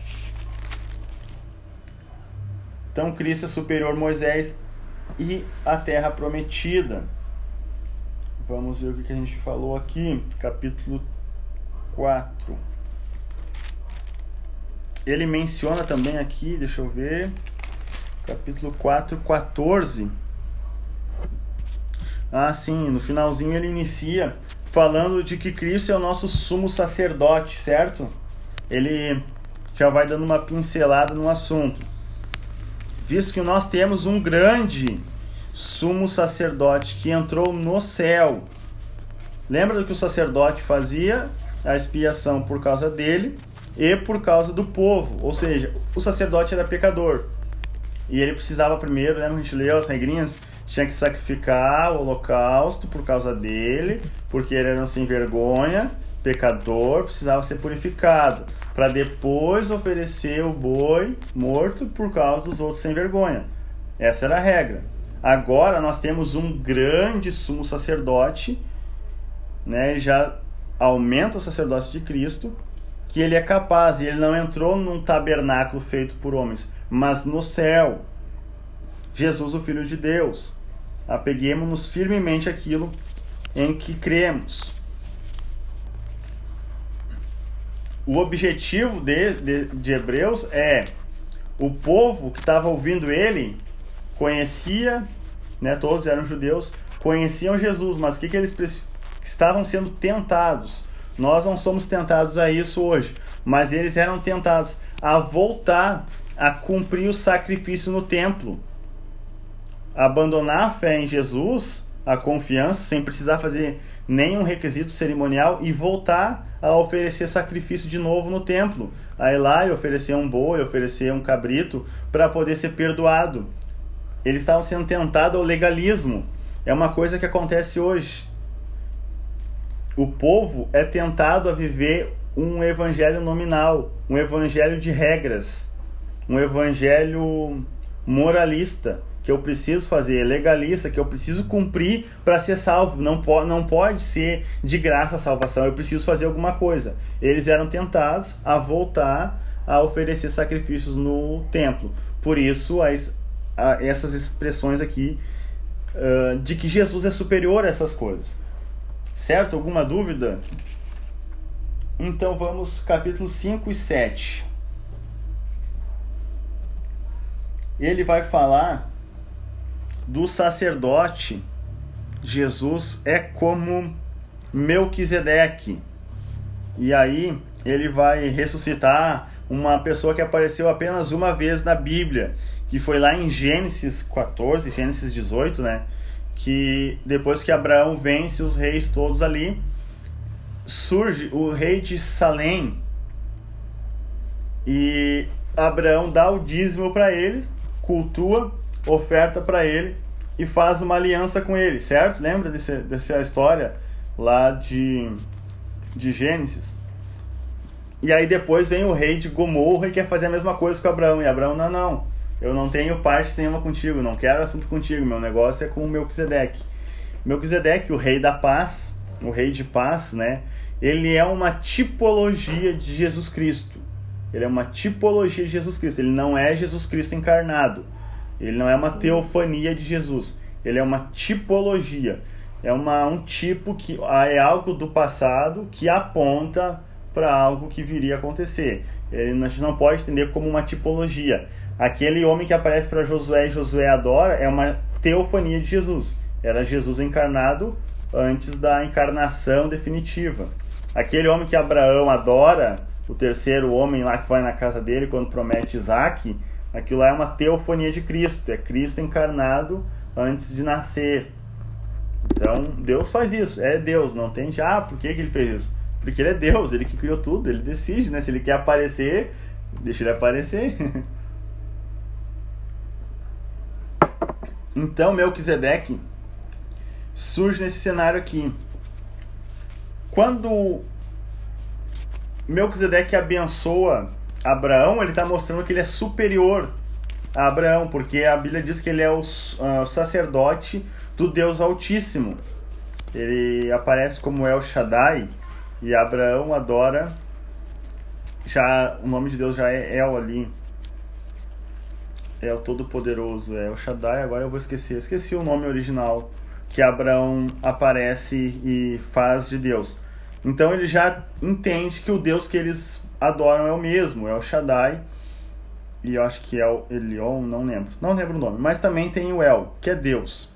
Então Cristo é superior a Moisés e a terra prometida. Vamos ver o que a gente falou aqui, capítulo 4. Ele menciona também aqui, deixa eu ver, capítulo 4, 14. Ah, sim, no finalzinho ele inicia falando de que Cristo é o nosso sumo sacerdote, certo? Ele já vai dando uma pincelada no assunto. Visto que nós temos um grande sumo sacerdote que entrou no céu. Lembra do que o sacerdote fazia? A expiação por causa dele e por causa do povo. Ou seja, o sacerdote era pecador. E ele precisava primeiro, lembra que a gente leu as regrinhas? Tinha que sacrificar o holocausto por causa dele, porque ele era um sem vergonha pecador precisava ser purificado, para depois oferecer o boi morto por causa dos outros sem vergonha. Essa era a regra. Agora nós temos um grande sumo sacerdote, né? Já aumenta o sacerdócio de Cristo, que ele é capaz, e ele não entrou num tabernáculo feito por homens, mas no céu. Jesus, o Filho de Deus. Apeguemos-nos firmemente aquilo em que cremos. o objetivo de, de, de Hebreus é o povo que estava ouvindo ele conhecia, né, todos eram judeus, conheciam Jesus, mas o que, que eles estavam sendo tentados? Nós não somos tentados a isso hoje, mas eles eram tentados a voltar a cumprir o sacrifício no templo, abandonar a fé em Jesus, a confiança, sem precisar fazer nenhum requisito cerimonial e voltar a oferecer sacrifício de novo no templo. A ir lá e oferecer um boi, oferecer um cabrito para poder ser perdoado. Eles estavam sendo tentados ao legalismo. É uma coisa que acontece hoje. O povo é tentado a viver um evangelho nominal, um evangelho de regras, um evangelho moralista que eu preciso fazer, legalista, que eu preciso cumprir para ser salvo. Não, po não pode ser de graça a salvação, eu preciso fazer alguma coisa. Eles eram tentados a voltar a oferecer sacrifícios no templo. Por isso, as, a, essas expressões aqui uh, de que Jesus é superior a essas coisas. Certo? Alguma dúvida? Então vamos capítulo 5 e 7. Ele vai falar do sacerdote, Jesus é como Melquisedeque. E aí ele vai ressuscitar uma pessoa que apareceu apenas uma vez na Bíblia, que foi lá em Gênesis 14, Gênesis 18, né? Que depois que Abraão vence os reis todos ali, surge o rei de Salém e Abraão dá o dízimo para ele, cultua oferta para ele e faz uma aliança com ele, certo? Lembra desse, dessa história lá de, de Gênesis? E aí depois vem o rei de Gomorra e quer fazer a mesma coisa com Abraão. E Abraão, não, não, eu não tenho parte nenhuma contigo, não quero assunto contigo, meu negócio é com o Melquisedeque. Melquisedeque, o rei da paz, o rei de paz, né? Ele é uma tipologia de Jesus Cristo. Ele é uma tipologia de Jesus Cristo. Ele não é Jesus Cristo encarnado. Ele não é uma teofania de Jesus. Ele é uma tipologia. É uma, um tipo que é algo do passado que aponta para algo que viria a acontecer. Ele, a gente não pode entender como uma tipologia. Aquele homem que aparece para Josué e Josué adora é uma teofania de Jesus. Era Jesus encarnado antes da encarnação definitiva. Aquele homem que Abraão adora, o terceiro homem lá que vai na casa dele quando promete Isaac, Aquilo lá é uma teofonia de Cristo, é Cristo encarnado antes de nascer. Então, Deus faz isso, é Deus, não tem já, ah, por que, que ele fez isso? Porque ele é Deus, ele que criou tudo, ele decide, né? Se ele quer aparecer, deixa ele aparecer. então, Melquisedeque surge nesse cenário aqui. Quando Melquisedeque abençoa Abraão, ele está mostrando que ele é superior a Abraão, porque a Bíblia diz que ele é o uh, sacerdote do Deus Altíssimo. Ele aparece como El Shaddai e Abraão adora já o nome de Deus já é El ali. é o Todo-Poderoso, é o Shaddai, agora eu vou esquecer. Esqueci o nome original que Abraão aparece e faz de Deus. Então ele já entende que o Deus que eles adoram é o mesmo, é o Shaddai. E eu acho que é o Elion, não lembro. Não lembro o nome. Mas também tem o El, que é Deus.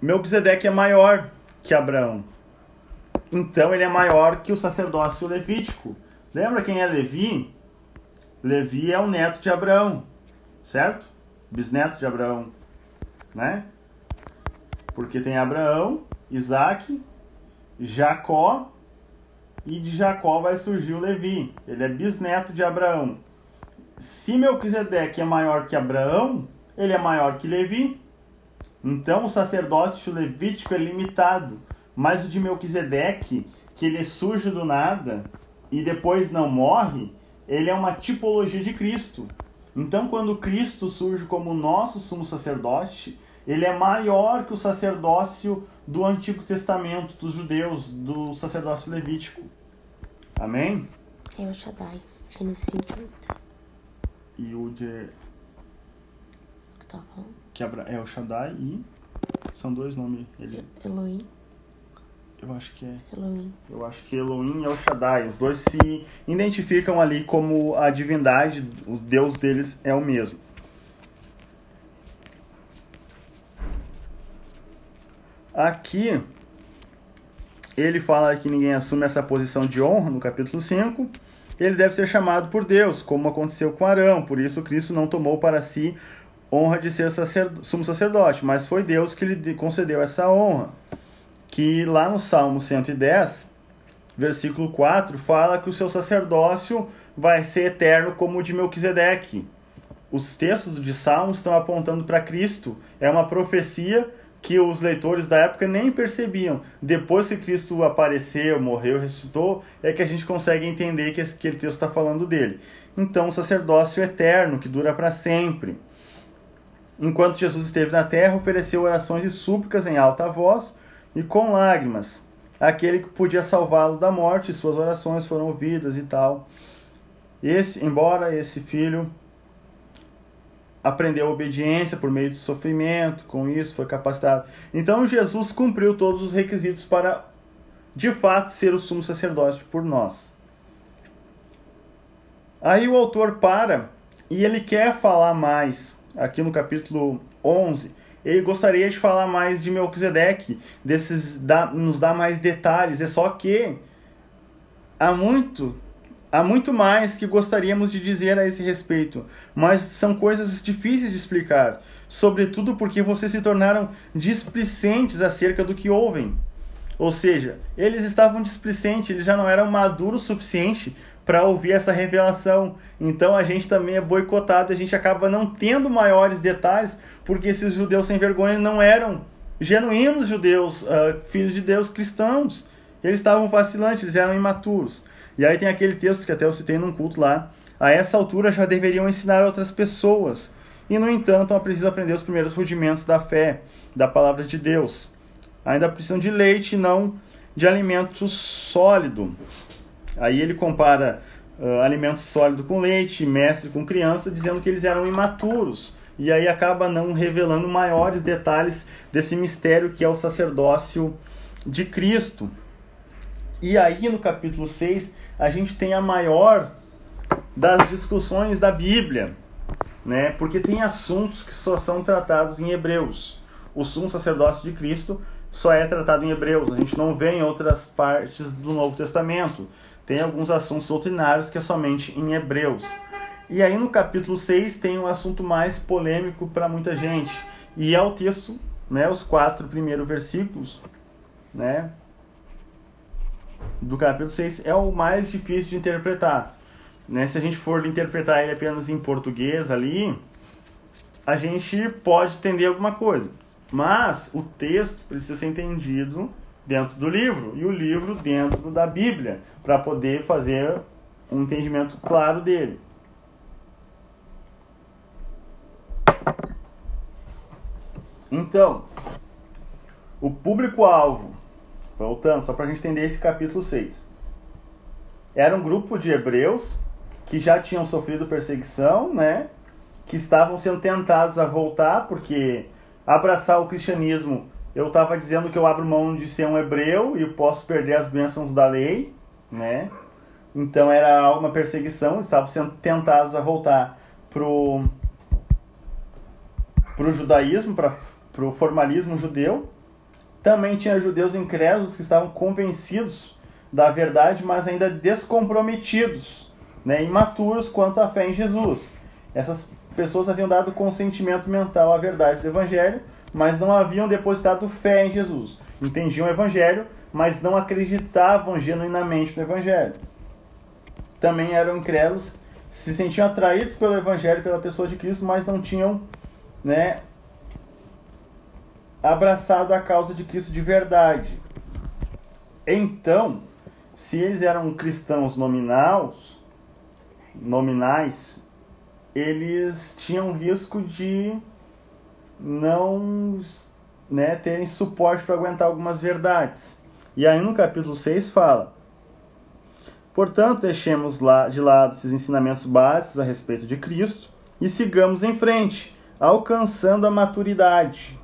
Melquisedeque é maior que Abraão. Então ele é maior que o sacerdócio levítico. Lembra quem é Levi? Levi é o neto de Abraão, certo? Bisneto de Abraão, né? Porque tem Abraão, Isaac, Jacó e de Jacó vai surgir o Levi. Ele é bisneto de Abraão. Se Melquisedeque é maior que Abraão, ele é maior que Levi. Então o sacerdócio levítico é limitado, mas o de Melquisedeque, que ele surge do nada e depois não morre, ele é uma tipologia de Cristo. Então quando Cristo surge como nosso sumo sacerdote, ele é maior que o sacerdócio do Antigo Testamento, dos judeus, do sacerdócio levítico. Amém? É o Shaddai, Gênesis 28. E o de. O que tava falando? Que é o Shaddai e. São dois nomes. Ele, Elohim, eu acho que é. Elohim. Eu acho que Elohim e El Shaddai. Os dois se identificam ali como a divindade, o Deus deles é o mesmo. Aqui, ele fala que ninguém assume essa posição de honra no capítulo 5. Ele deve ser chamado por Deus, como aconteceu com Arão. Por isso, Cristo não tomou para si honra de ser sumo sacerdote, mas foi Deus que lhe concedeu essa honra. Que lá no Salmo 110, versículo 4, fala que o seu sacerdócio vai ser eterno como o de Melquisedeque. Os textos de Salmos estão apontando para Cristo. É uma profecia que os leitores da época nem percebiam. Depois que Cristo apareceu, morreu, ressuscitou, é que a gente consegue entender que aquele texto está falando dele. Então, o sacerdócio eterno, que dura para sempre. Enquanto Jesus esteve na terra, ofereceu orações e súplicas em alta voz e com lágrimas. Aquele que podia salvá-lo da morte, suas orações foram ouvidas e tal. Esse, embora esse filho aprendeu obediência por meio de sofrimento, com isso foi capacitado. Então Jesus cumpriu todos os requisitos para de fato ser o sumo sacerdote por nós. Aí o autor para e ele quer falar mais aqui no capítulo 11. Ele gostaria de falar mais de Melquisedeque, desses dá, nos dá mais detalhes. É só que há muito há muito mais que gostaríamos de dizer a esse respeito, mas são coisas difíceis de explicar, sobretudo porque vocês se tornaram displicentes acerca do que ouvem. Ou seja, eles estavam displicentes, eles já não eram maduros o suficiente para ouvir essa revelação. Então a gente também é boicotado, a gente acaba não tendo maiores detalhes, porque esses judeus sem vergonha não eram genuínos judeus, uh, filhos de Deus cristãos. Eles estavam vacilantes, eles eram imaturos. E aí tem aquele texto que até eu citei num culto lá. A essa altura já deveriam ensinar outras pessoas. E no entanto, ela precisa aprender os primeiros rudimentos da fé, da palavra de Deus. Ainda precisam de leite e não de alimento sólido. Aí ele compara uh, alimento sólido com leite, mestre com criança, dizendo que eles eram imaturos. E aí acaba não revelando maiores detalhes desse mistério que é o sacerdócio de Cristo. E aí no capítulo 6 a gente tem a maior das discussões da Bíblia, né? Porque tem assuntos que só são tratados em Hebreus. O sumo sacerdócio de Cristo só é tratado em Hebreus. A gente não vê em outras partes do Novo Testamento. Tem alguns assuntos doutrinários que é somente em Hebreus. E aí no capítulo 6 tem um assunto mais polêmico para muita gente. E é o texto, né, os quatro primeiros versículos, né, do capítulo 6 é o mais difícil de interpretar. Né? Se a gente for interpretar ele apenas em português ali, a gente pode entender alguma coisa. Mas o texto precisa ser entendido dentro do livro e o livro dentro da Bíblia para poder fazer um entendimento claro dele. Então, o público-alvo Voltando, só para a gente entender esse capítulo 6. Era um grupo de hebreus que já tinham sofrido perseguição, né? Que estavam sendo tentados a voltar, porque abraçar o cristianismo, eu estava dizendo que eu abro mão de ser um hebreu e posso perder as bênçãos da lei, né? Então era uma perseguição, estavam sendo tentados a voltar pro pro judaísmo, para pro formalismo judeu. Também tinha judeus incrédulos que estavam convencidos da verdade, mas ainda descomprometidos, né, imaturos quanto à fé em Jesus. Essas pessoas haviam dado consentimento mental à verdade do evangelho, mas não haviam depositado fé em Jesus. Entendiam o evangelho, mas não acreditavam genuinamente no evangelho. Também eram incrédulos, se sentiam atraídos pelo evangelho, pela pessoa de Cristo, mas não tinham, né, abraçado a causa de Cristo de verdade. Então, se eles eram cristãos nominais, nominais, eles tinham risco de não né, terem suporte para aguentar algumas verdades. E aí no capítulo 6 fala: Portanto, deixemos de lado esses ensinamentos básicos a respeito de Cristo e sigamos em frente, alcançando a maturidade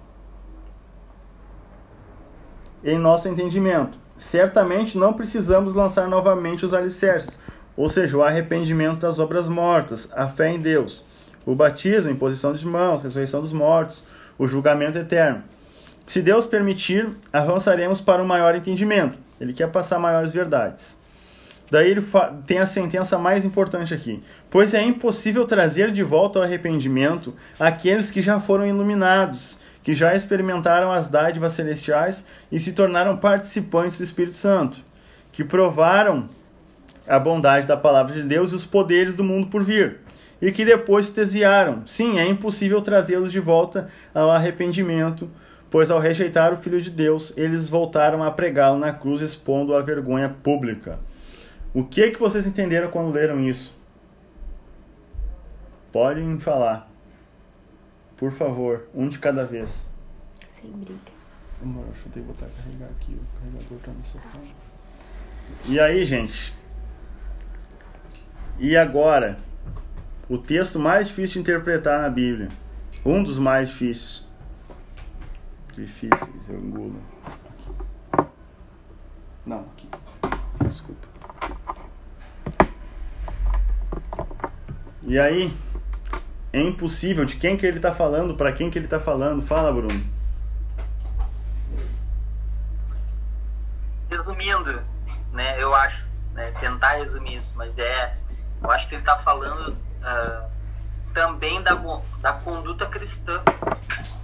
em nosso entendimento. Certamente não precisamos lançar novamente os alicerces, ou seja, o arrependimento das obras mortas, a fé em Deus, o batismo, imposição de mãos, ressurreição dos mortos, o julgamento eterno. Se Deus permitir, avançaremos para um maior entendimento. Ele quer passar maiores verdades. Daí ele tem a sentença mais importante aqui. Pois é impossível trazer de volta ao arrependimento aqueles que já foram iluminados que já experimentaram as dádivas celestiais e se tornaram participantes do Espírito Santo, que provaram a bondade da palavra de Deus e os poderes do mundo por vir, e que depois se desviaram. Sim, é impossível trazê-los de volta ao arrependimento, pois ao rejeitar o Filho de Deus, eles voltaram a pregá-lo na cruz, expondo a vergonha pública. O que que vocês entenderam quando leram isso? Podem falar. Por favor, um de cada vez. Sem briga. Amor, deixa eu ter que botar carregar aqui. O carregador tá no sofá. E aí, gente? E agora? O texto mais difícil de interpretar na Bíblia. Um dos mais difíceis. Difíceis, eu engulo. Não, aqui. Desculpa. E aí? É impossível. De quem que ele está falando? Para quem que ele está falando? Fala, Bruno. Resumindo, né, eu acho, né, tentar resumir isso, mas é, eu acho que ele está falando uh, também da, da conduta cristã.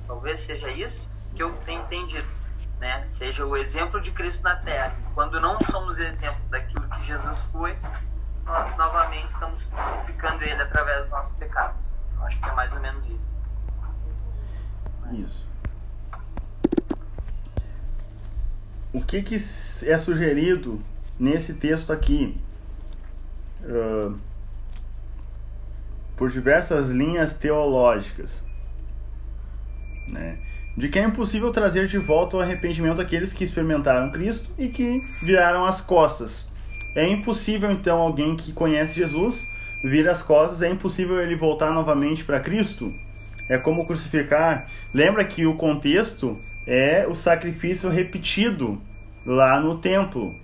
Talvez seja isso que eu tenho entendido. Né? Seja o exemplo de Cristo na Terra. Quando não somos exemplo daquilo que Jesus foi, nós novamente estamos crucificando ele através dos nossos pecados. Acho que é mais ou menos isso. Isso. O que, que é sugerido nesse texto aqui? Uh, por diversas linhas teológicas. Né? De que é impossível trazer de volta o arrependimento aqueles que experimentaram Cristo e que viraram as costas. É impossível, então, alguém que conhece Jesus vira as costas, é impossível ele voltar novamente para Cristo. É como crucificar. Lembra que o contexto é o sacrifício repetido lá no templo,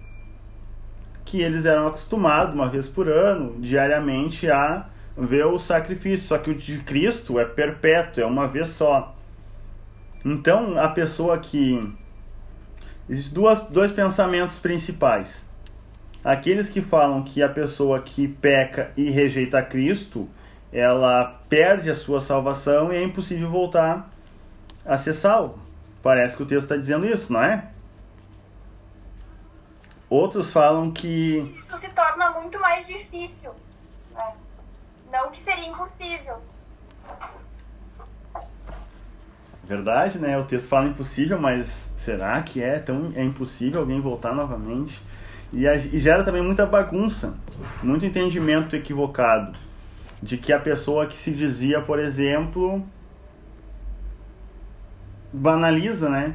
que eles eram acostumados uma vez por ano, diariamente a ver o sacrifício, só que o de Cristo é perpétuo, é uma vez só. Então, a pessoa que existem duas, dois pensamentos principais aqueles que falam que a pessoa que peca e rejeita Cristo, ela perde a sua salvação e é impossível voltar a ser salvo. Parece que o texto está dizendo isso, não é? Outros falam que. Isso se torna muito mais difícil. Né? Não que seria impossível. Verdade, né? O texto fala impossível, mas será que é tão é impossível alguém voltar novamente? E, e gera também muita bagunça, muito entendimento equivocado de que a pessoa que se dizia, por exemplo, banaliza, né?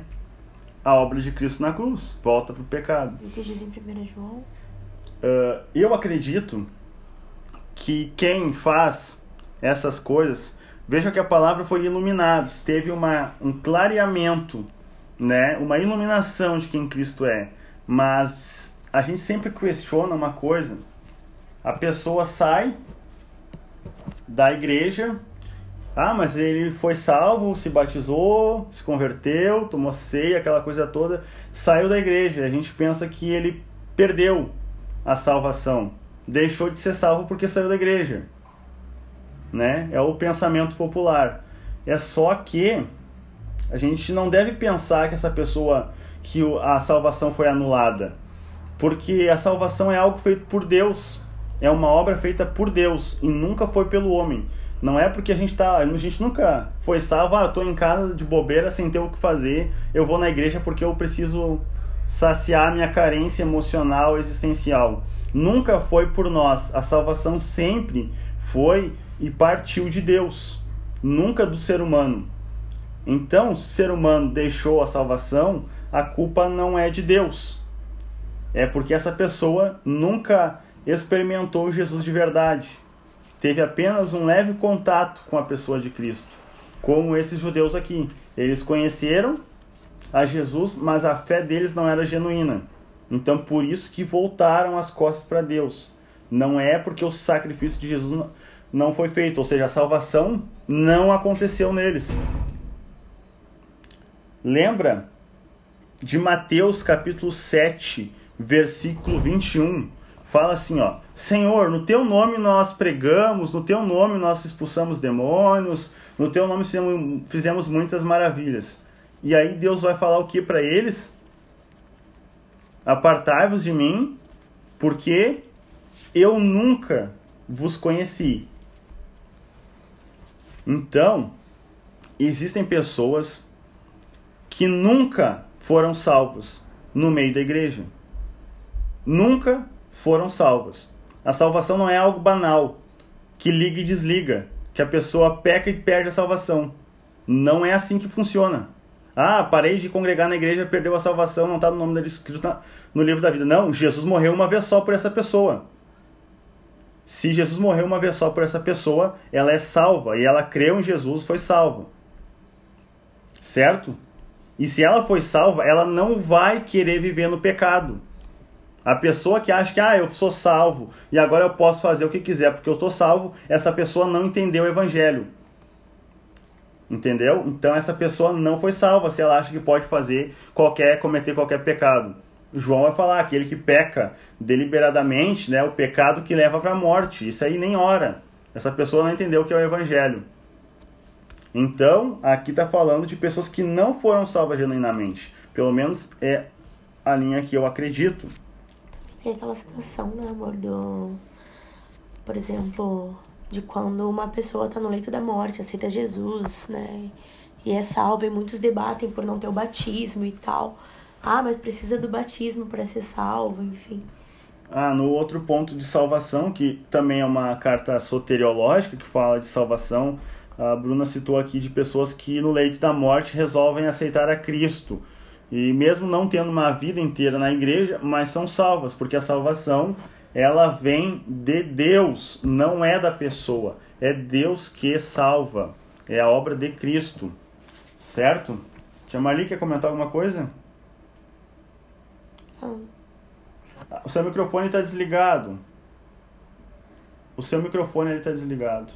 A obra de Cristo na cruz, volta para o pecado. O que diz em 1 João? Uh, eu acredito que quem faz essas coisas, veja que a palavra foi iluminados, teve uma, um clareamento, né? uma iluminação de quem Cristo é. Mas a gente sempre questiona uma coisa. A pessoa sai da igreja, ah, mas ele foi salvo, se batizou, se converteu, tomou ceia, aquela coisa toda, saiu da igreja. A gente pensa que ele perdeu a salvação, deixou de ser salvo porque saiu da igreja. Né? É o pensamento popular. É só que a gente não deve pensar que essa pessoa que a salvação foi anulada, porque a salvação é algo feito por Deus, é uma obra feita por Deus e nunca foi pelo homem. Não é porque a gente tá, a gente nunca foi salvo, ah, eu tô em casa de bobeira sem ter o que fazer, eu vou na igreja porque eu preciso saciar minha carência emocional existencial. Nunca foi por nós. A salvação sempre foi e partiu de Deus, nunca do ser humano. Então, se o ser humano deixou a salvação, a culpa não é de Deus. É porque essa pessoa nunca experimentou Jesus de verdade. Teve apenas um leve contato com a pessoa de Cristo, como esses judeus aqui. Eles conheceram a Jesus, mas a fé deles não era genuína. Então, por isso que voltaram as costas para Deus. Não é porque o sacrifício de Jesus não foi feito, ou seja, a salvação não aconteceu neles. Lembra de Mateus capítulo 7, versículo 21? Fala assim, ó: Senhor, no teu nome nós pregamos, no teu nome nós expulsamos demônios, no teu nome fizemos, fizemos muitas maravilhas. E aí Deus vai falar o que para eles? Apartai-vos de mim, porque eu nunca vos conheci. Então, existem pessoas que nunca foram salvos no meio da igreja. Nunca foram salvos. A salvação não é algo banal, que liga e desliga, que a pessoa peca e perde a salvação. Não é assim que funciona. Ah, parei de congregar na igreja, perdeu a salvação, não está no nome dele escrito no livro da vida. Não, Jesus morreu uma vez só por essa pessoa. Se Jesus morreu uma vez só por essa pessoa, ela é salva e ela creu em Jesus, foi salva. Certo? E se ela foi salva, ela não vai querer viver no pecado. A pessoa que acha que ah, eu sou salvo e agora eu posso fazer o que quiser porque eu estou salvo, essa pessoa não entendeu o evangelho. Entendeu? Então essa pessoa não foi salva se ela acha que pode fazer qualquer, cometer qualquer pecado. João vai falar, aquele que peca deliberadamente, né, o pecado que leva para a morte. Isso aí nem ora. Essa pessoa não entendeu o que é o evangelho. Então, aqui está falando de pessoas que não foram salvas genuinamente. Pelo menos é a linha que eu acredito. Tem aquela situação, né, amor, do... Por exemplo, de quando uma pessoa está no leito da morte, aceita Jesus, né? E é salva, e muitos debatem por não ter o batismo e tal. Ah, mas precisa do batismo para ser salvo, enfim. Ah, no outro ponto de salvação, que também é uma carta soteriológica que fala de salvação, a Bruna citou aqui de pessoas que no leito da morte resolvem aceitar a Cristo. E mesmo não tendo uma vida inteira na igreja, mas são salvas, porque a salvação ela vem de Deus, não é da pessoa. É Deus que salva. É a obra de Cristo. Certo? Tia Marli, quer comentar alguma coisa? Não. O seu microfone está desligado. O seu microfone está desligado.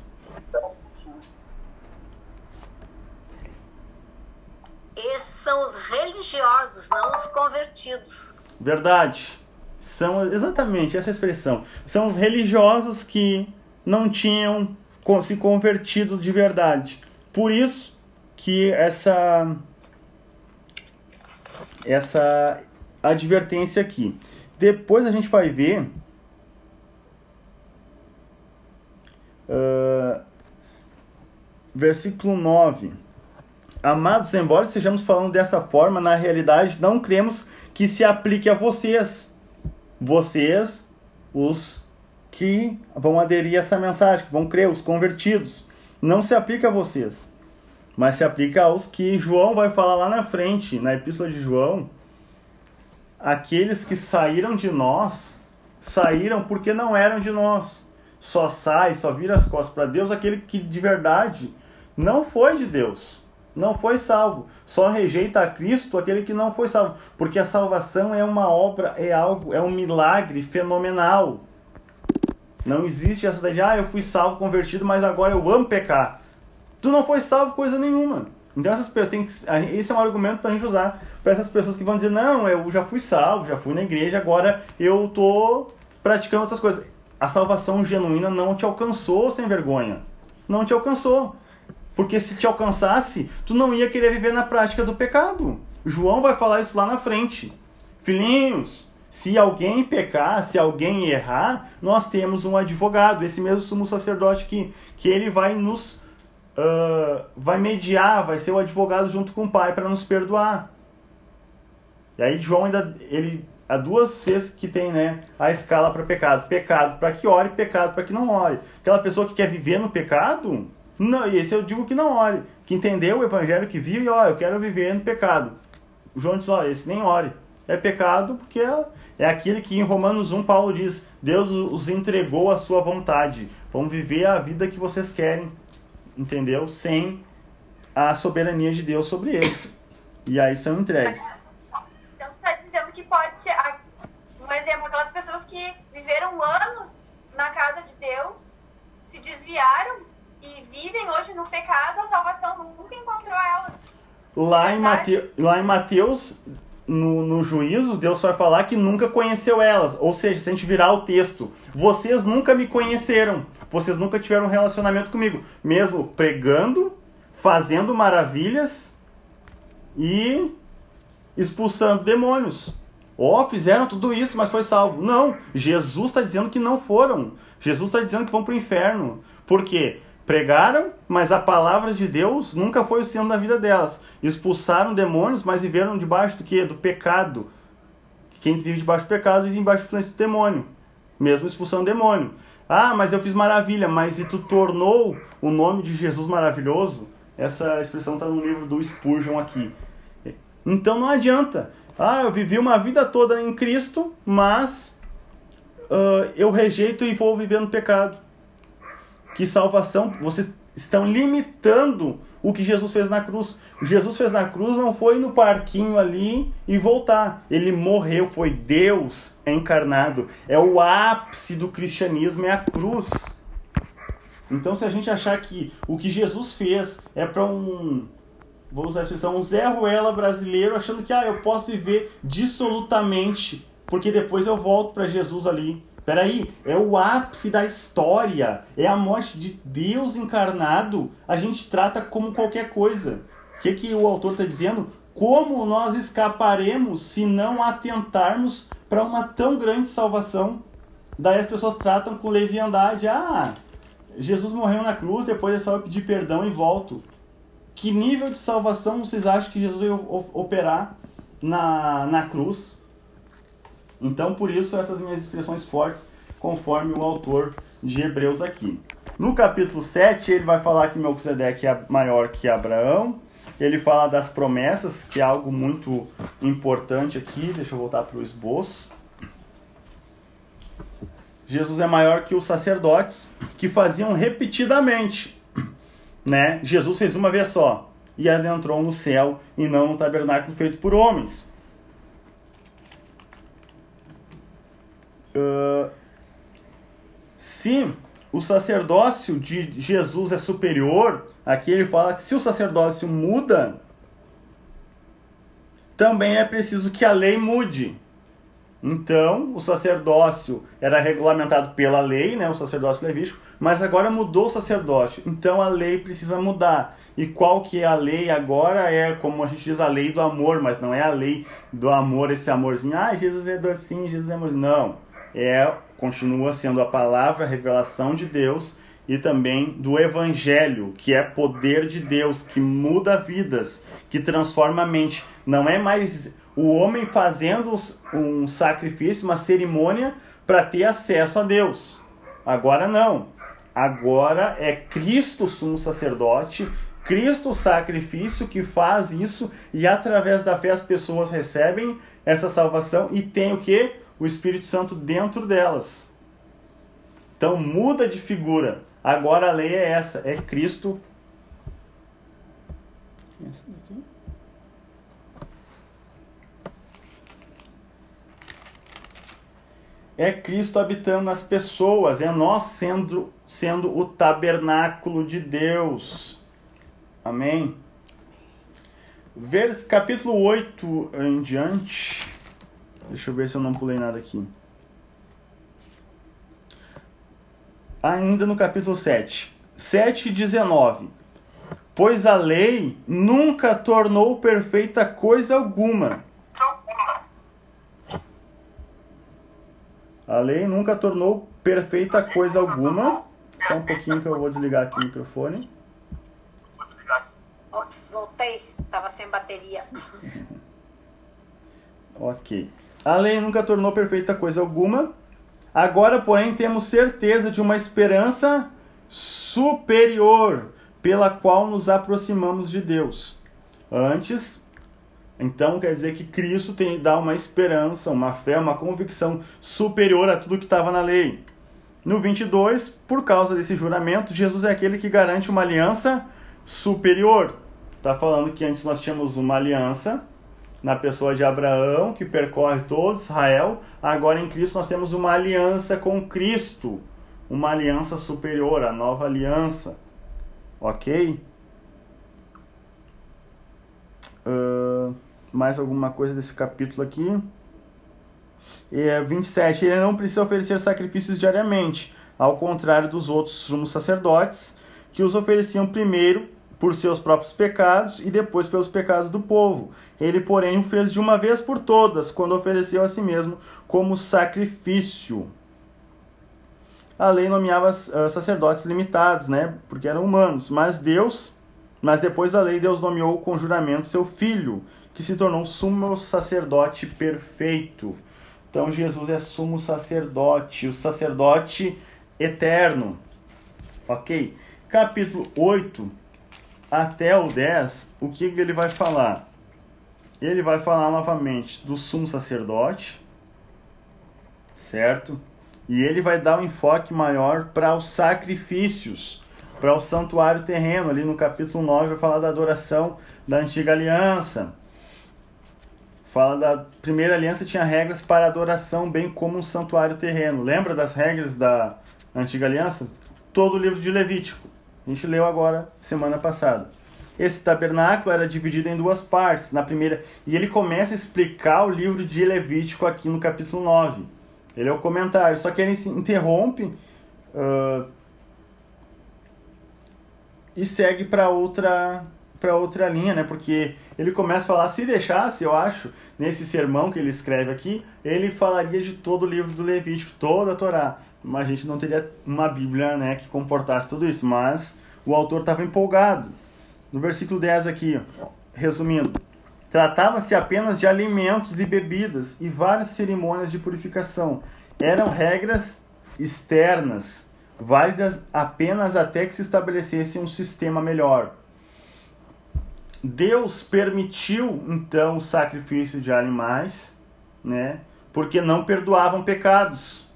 Esses são os religiosos, não os convertidos. Verdade. São exatamente essa expressão. São os religiosos que não tinham se convertido de verdade. Por isso que essa essa advertência aqui. Depois a gente vai ver uh, versículo 9 Amados, embora estejamos falando dessa forma, na realidade não cremos que se aplique a vocês. Vocês, os que vão aderir a essa mensagem, que vão crer, os convertidos. Não se aplica a vocês, mas se aplica aos que João vai falar lá na frente, na epístola de João. Aqueles que saíram de nós, saíram porque não eram de nós. só sai, só vira as costas para Deus aquele que de verdade não foi de Deus, não foi salvo. Só rejeita a Cristo aquele que não foi salvo, porque a salvação é uma obra, é algo, é um milagre fenomenal. Não existe essa ideia de, ah, eu fui salvo, convertido, mas agora eu amo pecar. Tu não foi salvo coisa nenhuma. Então essas pessoas têm que, esse é um argumento para a gente usar para essas pessoas que vão dizer, não, eu já fui salvo, já fui na igreja, agora eu tô praticando outras coisas. A salvação genuína não te alcançou sem vergonha. Não te alcançou. Porque se te alcançasse, tu não ia querer viver na prática do pecado. João vai falar isso lá na frente. Filhinhos, se alguém pecar, se alguém errar, nós temos um advogado, esse mesmo sumo sacerdote que, que ele vai nos uh, vai mediar, vai ser o advogado junto com o pai para nos perdoar. E aí João ainda ele há duas vezes que tem né, a escala para pecado. Pecado para que ore, pecado para que não ore. Aquela pessoa que quer viver no pecado, não, e esse eu digo que não ore. Que entendeu o evangelho, que viu e ó, eu quero viver no pecado. O João diz, ó, esse nem ore. É pecado porque é, é aquele que em Romanos 1 Paulo diz: Deus os entregou à sua vontade. Vão viver a vida que vocês querem, entendeu? Sem a soberania de Deus sobre eles. E aí são entregues. Então tu tá dizendo que pode ser um exemplo, aquelas pessoas que viveram anos na casa de Deus, se desviaram e vivem hoje no pecado, a salvação nunca encontrou elas. Lá em, Mate... Lá em Mateus no, no juízo, Deus vai falar que nunca conheceu elas. Ou seja, se a gente virar o texto, vocês nunca me conheceram, vocês nunca tiveram um relacionamento comigo, mesmo pregando, fazendo maravilhas e expulsando demônios. Ó, oh, fizeram tudo isso, mas foi salvo. Não, Jesus está dizendo que não foram. Jesus está dizendo que vão para o inferno. Por quê? Pregaram, mas a palavra de Deus nunca foi o centro da vida delas. Expulsaram demônios, mas viveram debaixo do que? Do pecado. Quem vive debaixo do pecado vive debaixo da influência do demônio. Mesmo expulsando demônio. Ah, mas eu fiz maravilha, mas e tu tornou o nome de Jesus maravilhoso? Essa expressão está no livro do Spurgeon aqui. Então não adianta. Ah, eu vivi uma vida toda em Cristo, mas uh, eu rejeito e vou viver no pecado que salvação, vocês estão limitando o que Jesus fez na cruz. Jesus fez na cruz não foi no parquinho ali e voltar. Ele morreu, foi Deus encarnado. É o ápice do cristianismo, é a cruz. Então, se a gente achar que o que Jesus fez é para um, vou usar a expressão, um Zé Ruela brasileiro, achando que ah, eu posso viver dissolutamente, porque depois eu volto para Jesus ali. Peraí, é o ápice da história, é a morte de Deus encarnado, a gente trata como qualquer coisa. O que, que o autor está dizendo? Como nós escaparemos se não atentarmos para uma tão grande salvação? Daí as pessoas tratam com leviandade. Ah, Jesus morreu na cruz, depois é só eu pedir perdão e volto. Que nível de salvação vocês acham que Jesus ia operar na, na cruz? Então, por isso, essas minhas expressões fortes, conforme o autor de Hebreus aqui. No capítulo 7, ele vai falar que Melquisedeque é maior que Abraão. Ele fala das promessas, que é algo muito importante aqui. Deixa eu voltar para o esboço. Jesus é maior que os sacerdotes, que faziam repetidamente. Né? Jesus fez uma vez só e adentrou no céu e não no tabernáculo feito por homens. Uh, se o sacerdócio de Jesus é superior, aqui ele fala que se o sacerdócio muda, também é preciso que a lei mude. Então, o sacerdócio era regulamentado pela lei, né, o sacerdócio levítico, mas agora mudou o sacerdócio. Então a lei precisa mudar. E qual que é a lei agora? É como a gente diz a lei do amor, mas não é a lei do amor, esse amorzinho. Ah, Jesus é docinho, Jesus é amor. Não é continua sendo a palavra, a revelação de Deus e também do evangelho, que é poder de Deus, que muda vidas, que transforma a mente. Não é mais o homem fazendo um sacrifício, uma cerimônia para ter acesso a Deus. Agora não. Agora é Cristo sumo sacerdote, Cristo sacrifício que faz isso e através da fé as pessoas recebem essa salvação e tem o que? O Espírito Santo dentro delas. Então muda de figura. Agora a lei é essa, é Cristo. Essa daqui. É Cristo habitando nas pessoas, é nós sendo, sendo o tabernáculo de Deus. Amém? Vers, capítulo 8 em diante. Deixa eu ver se eu não pulei nada aqui. Ainda no capítulo 7. 7 e 19. Pois a lei nunca tornou perfeita coisa alguma. A lei nunca tornou perfeita coisa alguma. Só um pouquinho que eu vou desligar aqui o microfone. Ops, voltei. Tava sem bateria. Ok. A lei nunca tornou perfeita coisa alguma. Agora, porém, temos certeza de uma esperança superior pela qual nos aproximamos de Deus. Antes, então quer dizer que Cristo tem dá uma esperança, uma fé, uma convicção superior a tudo que estava na lei. No 22, por causa desse juramento, Jesus é aquele que garante uma aliança superior. Está falando que antes nós tínhamos uma aliança na pessoa de Abraão, que percorre todo Israel. Agora em Cristo nós temos uma aliança com Cristo, uma aliança superior, a nova aliança. Ok? Uh, mais alguma coisa desse capítulo aqui? É, 27. Ele não precisa oferecer sacrifícios diariamente, ao contrário dos outros sumos sacerdotes, que os ofereciam primeiro por seus próprios pecados e depois pelos pecados do povo. Ele, porém, o fez de uma vez por todas, quando ofereceu a si mesmo como sacrifício. A lei nomeava uh, sacerdotes limitados, né, porque eram humanos, mas Deus, mas depois da lei Deus nomeou com juramento seu filho, que se tornou sumo sacerdote perfeito. Então Jesus é sumo sacerdote, o sacerdote eterno. OK? Capítulo 8 até o 10, o que ele vai falar? Ele vai falar novamente do sumo sacerdote, certo? E ele vai dar um enfoque maior para os sacrifícios, para o santuário terreno. Ali no capítulo 9 vai falar da adoração da antiga aliança. Fala da primeira aliança tinha regras para adoração, bem como um santuário terreno. Lembra das regras da antiga aliança? Todo o livro de Levítico. A gente leu agora semana passada. Esse tabernáculo era dividido em duas partes. Na primeira, e ele começa a explicar o livro de Levítico aqui no capítulo 9. Ele é o comentário, só que ele se interrompe uh, e segue para outra para outra linha, né? Porque ele começa a falar, se deixasse, eu acho, nesse sermão que ele escreve aqui, ele falaria de todo o livro do Levítico, toda a Torá a gente não teria uma Bíblia né, que comportasse tudo isso, mas o autor estava empolgado. No versículo 10 aqui, resumindo, tratava-se apenas de alimentos e bebidas e várias cerimônias de purificação. Eram regras externas, válidas apenas até que se estabelecesse um sistema melhor. Deus permitiu então o sacrifício de animais, né? Porque não perdoavam pecados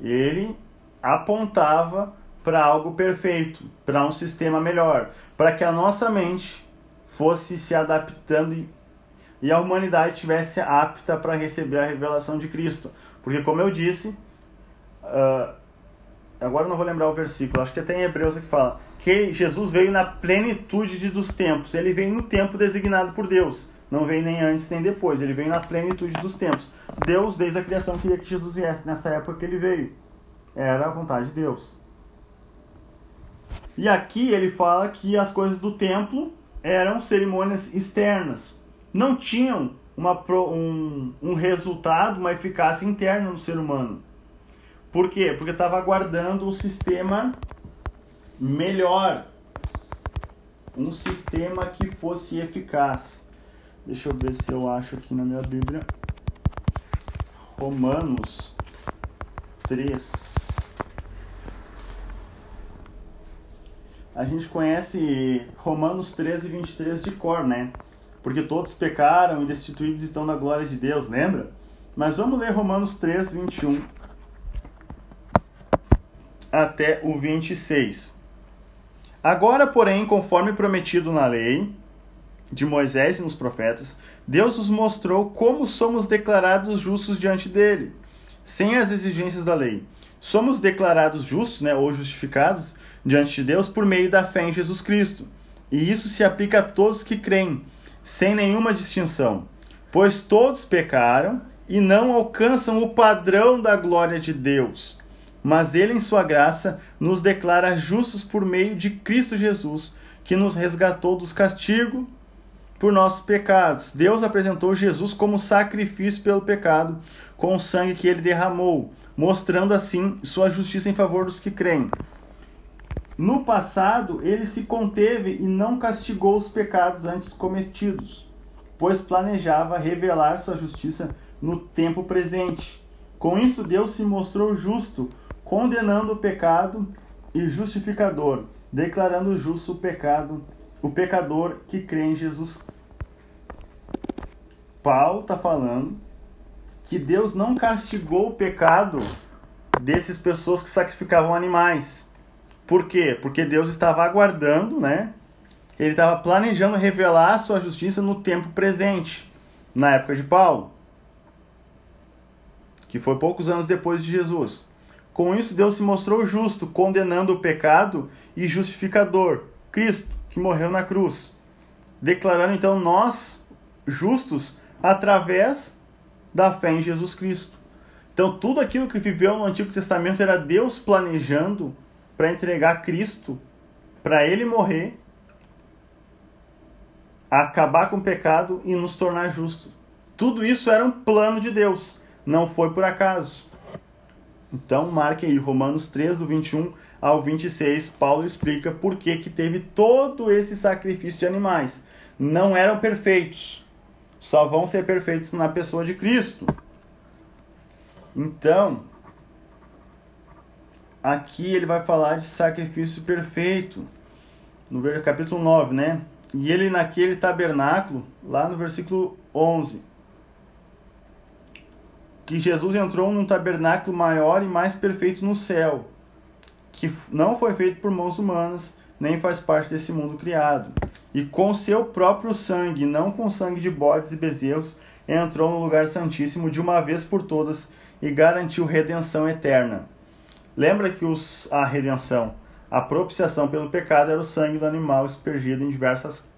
ele apontava para algo perfeito, para um sistema melhor, para que a nossa mente fosse se adaptando e, a humanidade estivesse apta para receber a revelação de Cristo. Porque, como eu disse, uh, agora não vou lembrar o versículo, acho que até em Hebreus é que fala que Jesus veio na plenitude dos tempos, ele veio no tempo designado por Deus. Não veio nem antes nem depois, ele veio na plenitude dos tempos. Deus, desde a criação, queria que Jesus viesse nessa época que ele veio. Era a vontade de Deus. E aqui ele fala que as coisas do templo eram cerimônias externas. Não tinham uma, um, um resultado, uma eficácia interna no ser humano. Por quê? Porque estava aguardando um sistema melhor. Um sistema que fosse eficaz. Deixa eu ver se eu acho aqui na minha Bíblia. Romanos 3. A gente conhece Romanos 13 e 23 de cor, né? Porque todos pecaram e destituídos estão da glória de Deus, lembra? Mas vamos ler Romanos 3, 21. até o 26. Agora, porém, conforme prometido na lei de Moisés e nos profetas, Deus nos mostrou como somos declarados justos diante dele, sem as exigências da lei. Somos declarados justos, né, ou justificados diante de Deus por meio da fé em Jesus Cristo. E isso se aplica a todos que creem, sem nenhuma distinção, pois todos pecaram e não alcançam o padrão da glória de Deus. Mas ele, em sua graça, nos declara justos por meio de Cristo Jesus, que nos resgatou dos castigos por nossos pecados. Deus apresentou Jesus como sacrifício pelo pecado, com o sangue que ele derramou, mostrando assim sua justiça em favor dos que creem. No passado, ele se conteve e não castigou os pecados antes cometidos, pois planejava revelar sua justiça no tempo presente. Com isso, Deus se mostrou justo, condenando o pecado e justificador, declarando justo o pecado, o pecador que crê em Jesus. Paulo está falando que Deus não castigou o pecado dessas pessoas que sacrificavam animais. Por quê? Porque Deus estava aguardando, né? Ele estava planejando revelar a sua justiça no tempo presente, na época de Paulo que foi poucos anos depois de Jesus. Com isso, Deus se mostrou justo, condenando o pecado e justificador, Cristo, que morreu na cruz, declarando então nós justos através da fé em Jesus Cristo. Então, tudo aquilo que viveu no Antigo Testamento era Deus planejando para entregar Cristo, para ele morrer, acabar com o pecado e nos tornar justos. Tudo isso era um plano de Deus não foi por acaso. Então, marque aí Romanos 3, do 21 ao 26, Paulo explica por que, que teve todo esse sacrifício de animais. Não eram perfeitos, só vão ser perfeitos na pessoa de Cristo. Então, aqui ele vai falar de sacrifício perfeito, no capítulo 9, né? E ele naquele tabernáculo, lá no versículo 11 que Jesus entrou num tabernáculo maior e mais perfeito no céu, que não foi feito por mãos humanas, nem faz parte desse mundo criado. E com seu próprio sangue, não com sangue de bodes e bezerros, entrou no lugar santíssimo de uma vez por todas e garantiu redenção eterna. Lembra que os, a redenção, a propiciação pelo pecado era o sangue do animal espergido em diversas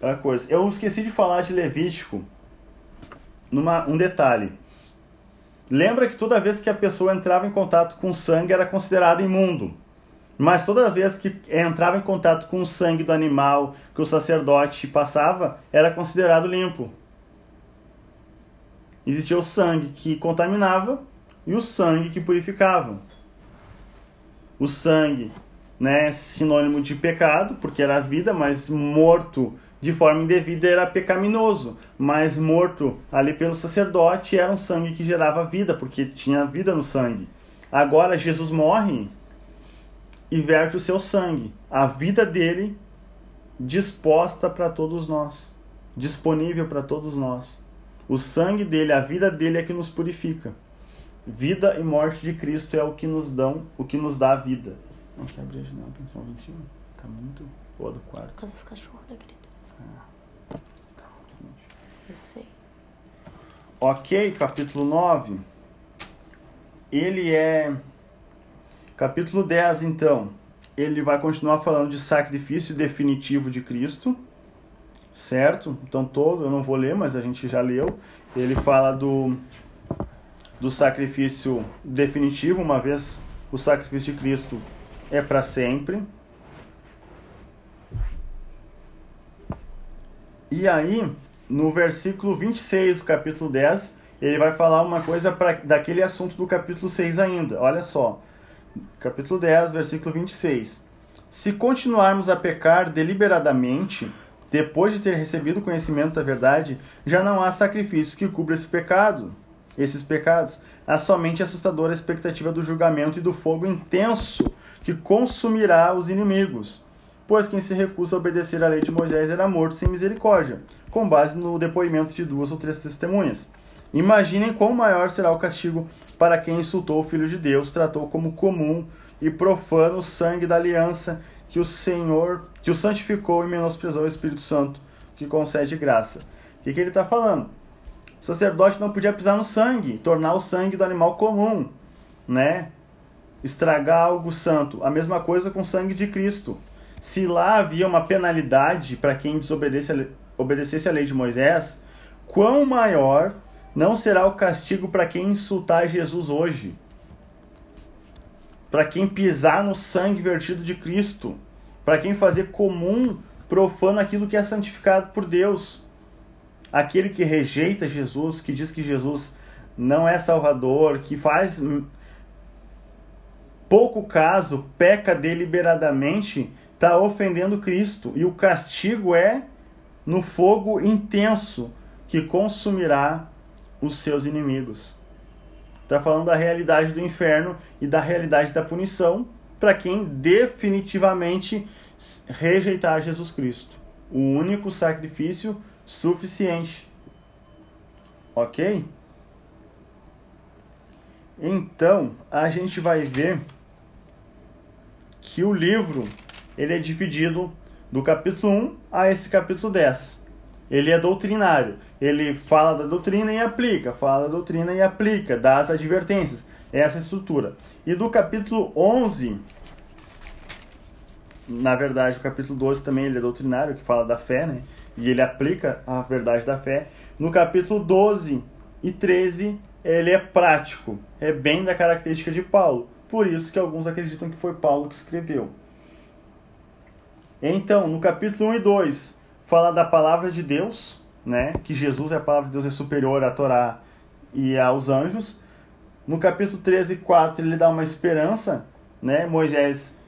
uh, coisas. Eu esqueci de falar de Levítico, numa, um detalhe. Lembra que toda vez que a pessoa entrava em contato com sangue era considerada imundo. Mas toda vez que entrava em contato com o sangue do animal que o sacerdote passava, era considerado limpo. Existia o sangue que contaminava e o sangue que purificava. O sangue, né, sinônimo de pecado, porque era vida, mas morto de forma indevida era pecaminoso, mas morto ali pelo sacerdote era um sangue que gerava vida, porque tinha vida no sangue. Agora Jesus morre e verte o seu sangue, a vida dele disposta para todos nós, disponível para todos nós. O sangue dele, a vida dele é que nos purifica. Vida e morte de Cristo é o que nos dão, o que nos dá a vida. Não quer abrir a janela, um 21. Tá muito boa do quarto. Por dos cachorros, né, querido? Sei. Ok, capítulo 9. Ele é. Capítulo 10, então. Ele vai continuar falando de sacrifício definitivo de Cristo. Certo? Então, todo, eu não vou ler, mas a gente já leu. Ele fala do, do sacrifício definitivo, uma vez o sacrifício de Cristo é para sempre. E aí, no versículo 26 do capítulo 10, ele vai falar uma coisa pra, daquele assunto do capítulo 6 ainda. Olha só. Capítulo 10, versículo 26. Se continuarmos a pecar deliberadamente, depois de ter recebido o conhecimento da verdade, já não há sacrifício que cubra esse pecado, esses pecados. Há somente assustadora expectativa do julgamento e do fogo intenso que consumirá os inimigos pois quem se recusa a obedecer à lei de Moisés era morto sem misericórdia, com base no depoimento de duas ou três testemunhas. Imaginem quão maior será o castigo para quem insultou o Filho de Deus, tratou como comum e profana o sangue da aliança que o Senhor, que o santificou e menosprezou o Espírito Santo, que concede graça. O que, que ele está falando? O sacerdote não podia pisar no sangue, tornar o sangue do animal comum, né? Estragar algo santo. A mesma coisa com o sangue de Cristo. Se lá havia uma penalidade para quem desobedecesse a lei de Moisés, quão maior não será o castigo para quem insultar Jesus hoje? Para quem pisar no sangue vertido de Cristo? Para quem fazer comum, profano aquilo que é santificado por Deus? Aquele que rejeita Jesus, que diz que Jesus não é Salvador, que faz pouco caso, peca deliberadamente, está ofendendo Cristo. E o castigo é no fogo intenso que consumirá os seus inimigos. Está falando da realidade do inferno e da realidade da punição para quem definitivamente rejeitar Jesus Cristo. O único sacrifício suficiente. Ok? Então, a gente vai ver que o livro ele é dividido do capítulo 1 a esse capítulo 10. Ele é doutrinário. Ele fala da doutrina e aplica, fala da doutrina e aplica, dá as advertências. Essa estrutura. E do capítulo 11, na verdade, o capítulo 12 também ele é doutrinário, que fala da fé, né? E ele aplica a verdade da fé. No capítulo 12 e 13, ele é prático, é bem da característica de Paulo. Por isso que alguns acreditam que foi Paulo que escreveu. Então, no capítulo 1 e 2, fala da palavra de Deus, né? Que Jesus é a palavra de Deus é superior à Torá e aos anjos. No capítulo 13 e 4, ele dá uma esperança, né? Moisés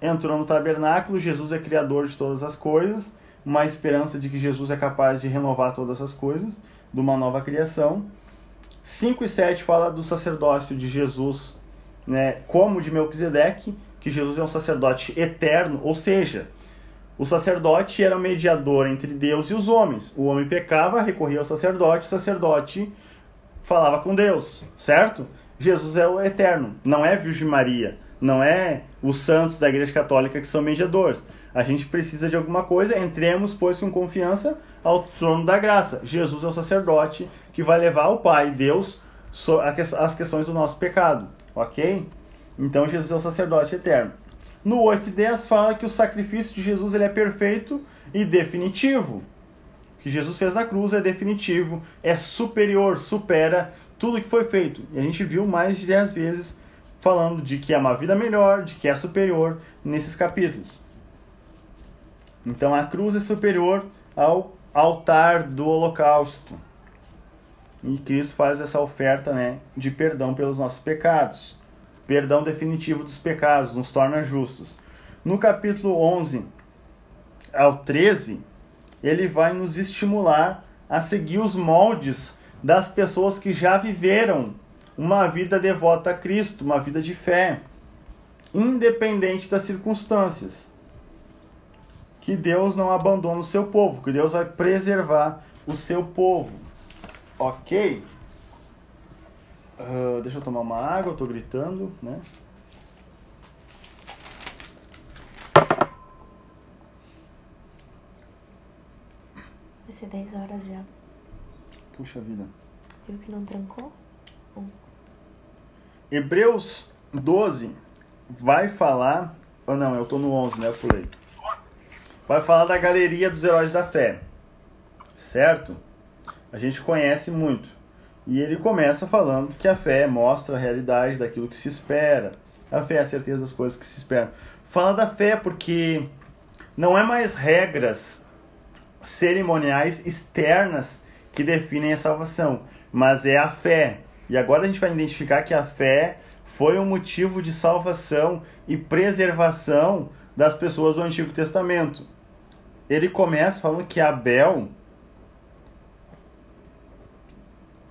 entrou no tabernáculo, Jesus é criador de todas as coisas, uma esperança de que Jesus é capaz de renovar todas as coisas, de uma nova criação. 5 e 7 fala do sacerdócio de Jesus, né, como de Melquisedeque, que Jesus é um sacerdote eterno, ou seja, o sacerdote era o mediador entre Deus e os homens. O homem pecava, recorria ao sacerdote, o sacerdote falava com Deus, certo? Jesus é o eterno, não é Virgem Maria, não é os santos da Igreja Católica que são mediadores. A gente precisa de alguma coisa, entremos, pois, com confiança ao trono da graça. Jesus é o sacerdote que vai levar ao Pai, Deus, as questões do nosso pecado, ok? Então Jesus é o sacerdote eterno. No 8 e 10 fala que o sacrifício de Jesus ele é perfeito e definitivo. O que Jesus fez na cruz é definitivo, é superior, supera tudo que foi feito. E a gente viu mais de 10 vezes falando de que é uma vida melhor, de que é superior nesses capítulos. Então a cruz é superior ao altar do holocausto. E Cristo faz essa oferta né, de perdão pelos nossos pecados perdão definitivo dos pecados, nos torna justos. No capítulo 11 ao 13, ele vai nos estimular a seguir os moldes das pessoas que já viveram uma vida devota a Cristo, uma vida de fé, independente das circunstâncias. Que Deus não abandona o seu povo, que Deus vai preservar o seu povo. Ok? Uh, deixa eu tomar uma água, eu tô gritando, né? Vai ser 10 horas já. Puxa vida. Viu que não trancou? Um. Hebreus 12 vai falar. Oh, não, eu tô no 11, né? Eu pulei. Vai falar da galeria dos heróis da fé. Certo? A gente conhece muito. E ele começa falando que a fé mostra a realidade daquilo que se espera. A fé é a certeza das coisas que se esperam. Fala da fé porque não é mais regras cerimoniais externas que definem a salvação, mas é a fé. E agora a gente vai identificar que a fé foi um motivo de salvação e preservação das pessoas do Antigo Testamento. Ele começa falando que Abel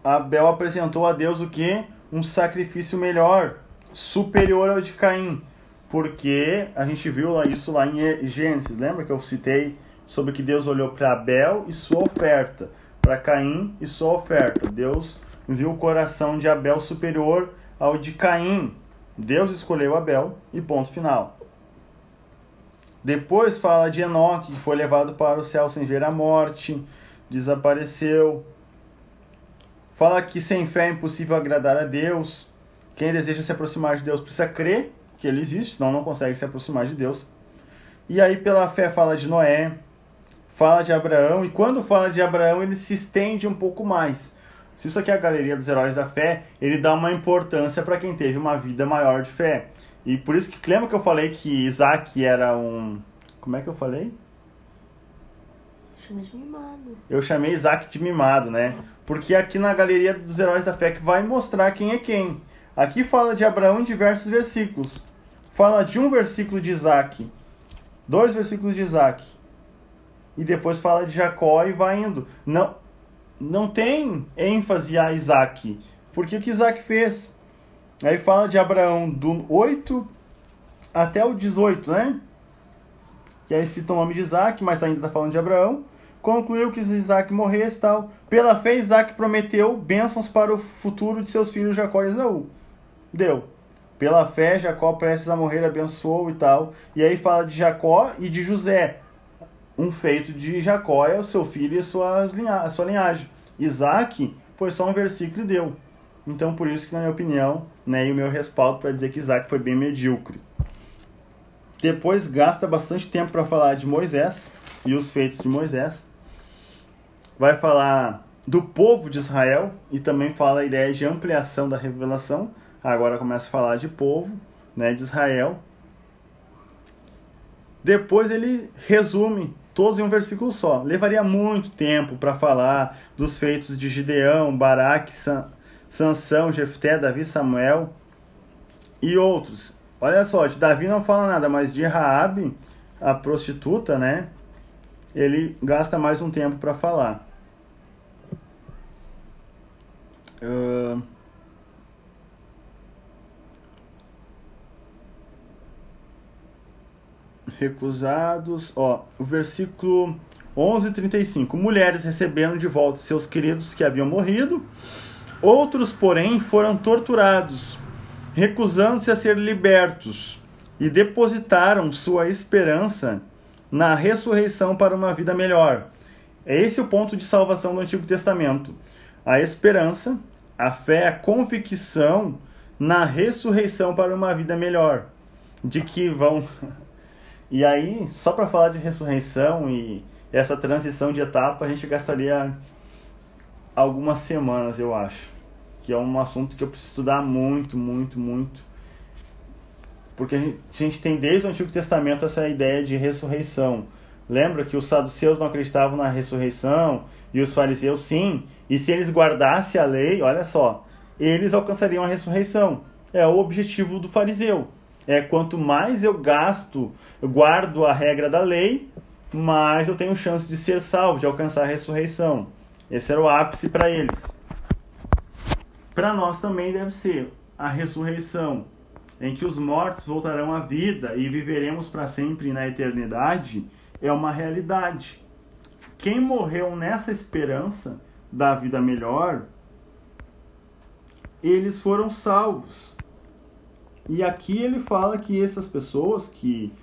Abel apresentou a Deus o que? Um sacrifício melhor, superior ao de Caim. Porque a gente viu isso lá em Gênesis, lembra que eu citei sobre que Deus olhou para Abel e sua oferta, para Caim e sua oferta. Deus viu o coração de Abel superior ao de Caim. Deus escolheu Abel e ponto final. Depois fala de Enoque, que foi levado para o céu sem ver a morte, desapareceu. Fala que sem fé é impossível agradar a Deus. Quem deseja se aproximar de Deus precisa crer que ele existe, senão não consegue se aproximar de Deus. E aí, pela fé, fala de Noé, fala de Abraão, e quando fala de Abraão, ele se estende um pouco mais. Se isso aqui é a galeria dos heróis da fé, ele dá uma importância para quem teve uma vida maior de fé. E por isso que lembra que eu falei que Isaac era um. Como é que eu falei? Chama de mimado. Eu chamei Isaac de mimado, né? Porque aqui na galeria dos heróis da fé que vai mostrar quem é quem. Aqui fala de Abraão em diversos versículos. Fala de um versículo de Isaac, dois versículos de Isaac. E depois fala de Jacó e vai indo. Não, não tem ênfase a Isaac. Porque o que Isaac fez? Aí fala de Abraão do 8 até o 18, né? Que aí cita o nome de Isaac, mas ainda está falando de Abraão. Concluiu que Isaac morresse tal. Pela fé, Isaac prometeu bênçãos para o futuro de seus filhos Jacó e Esaú. Deu. Pela fé, Jacó, prestes a morrer, abençoou e tal. E aí fala de Jacó e de José. Um feito de Jacó é o seu filho e suas linha sua linhagem. Isaac foi só um versículo e deu. Então, por isso que, na minha opinião, né, e o meu respaldo para dizer que Isaac foi bem medíocre. Depois gasta bastante tempo para falar de Moisés e os feitos de Moisés. Vai falar do povo de Israel e também fala a ideia de ampliação da revelação. Agora começa a falar de povo, né, de Israel. Depois ele resume todos em um versículo só. Levaria muito tempo para falar dos feitos de Gideão, Baraque, San, Sansão, Jefté, Davi, Samuel e outros. Olha só, de Davi não fala nada, mas de Raabe, a prostituta, né? Ele gasta mais um tempo para falar. Recusados. Ó, o versículo 11 35. Mulheres receberam de volta seus queridos que haviam morrido. Outros, porém, foram torturados, recusando-se a ser libertos, e depositaram sua esperança na ressurreição para uma vida melhor. É esse o ponto de salvação do Antigo Testamento. A esperança, a fé, a convicção na ressurreição para uma vida melhor. De que vão e aí, só para falar de ressurreição e essa transição de etapa, a gente gastaria algumas semanas, eu acho. Que é um assunto que eu preciso estudar muito, muito, muito. Porque a gente tem desde o Antigo Testamento essa ideia de ressurreição. Lembra que os saduceus não acreditavam na ressurreição e os fariseus sim. E se eles guardassem a lei, olha só, eles alcançariam a ressurreição. É o objetivo do fariseu é quanto mais eu gasto, eu guardo a regra da lei, mais eu tenho chance de ser salvo, de alcançar a ressurreição. Esse era o ápice para eles. Para nós também deve ser a ressurreição, em que os mortos voltarão à vida e viveremos para sempre na eternidade, é uma realidade. Quem morreu nessa esperança da vida melhor, eles foram salvos. E aqui ele fala que essas pessoas que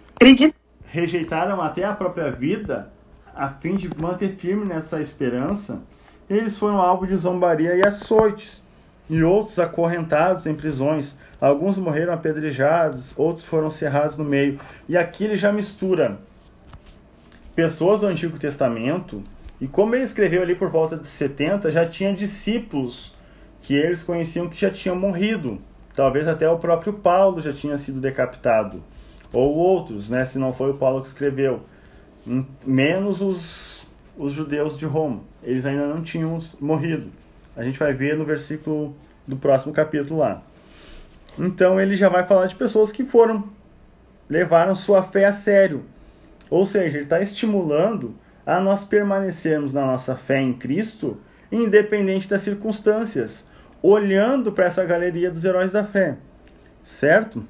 rejeitaram até a própria vida, a fim de manter firme nessa esperança, eles foram alvo de zombaria e açoites, e outros acorrentados em prisões. Alguns morreram apedrejados, outros foram cerrados no meio. E aqui ele já mistura pessoas do Antigo Testamento, e como ele escreveu ali por volta de 70, já tinha discípulos que eles conheciam que já tinham morrido. Talvez até o próprio Paulo já tinha sido decapitado. Ou outros, né, se não foi o Paulo que escreveu. Menos os, os judeus de Roma. Eles ainda não tinham morrido. A gente vai ver no versículo do próximo capítulo lá. Então ele já vai falar de pessoas que foram, levaram sua fé a sério. Ou seja, ele está estimulando a nós permanecermos na nossa fé em Cristo, independente das circunstâncias olhando para essa galeria dos heróis da fé, certo?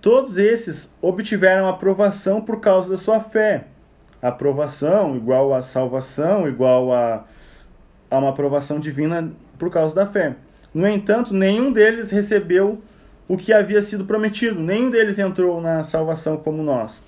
Todos esses obtiveram aprovação por causa da sua fé. Aprovação igual a salvação, igual a, a uma aprovação divina por causa da fé. No entanto, nenhum deles recebeu o que havia sido prometido. Nenhum deles entrou na salvação como nós,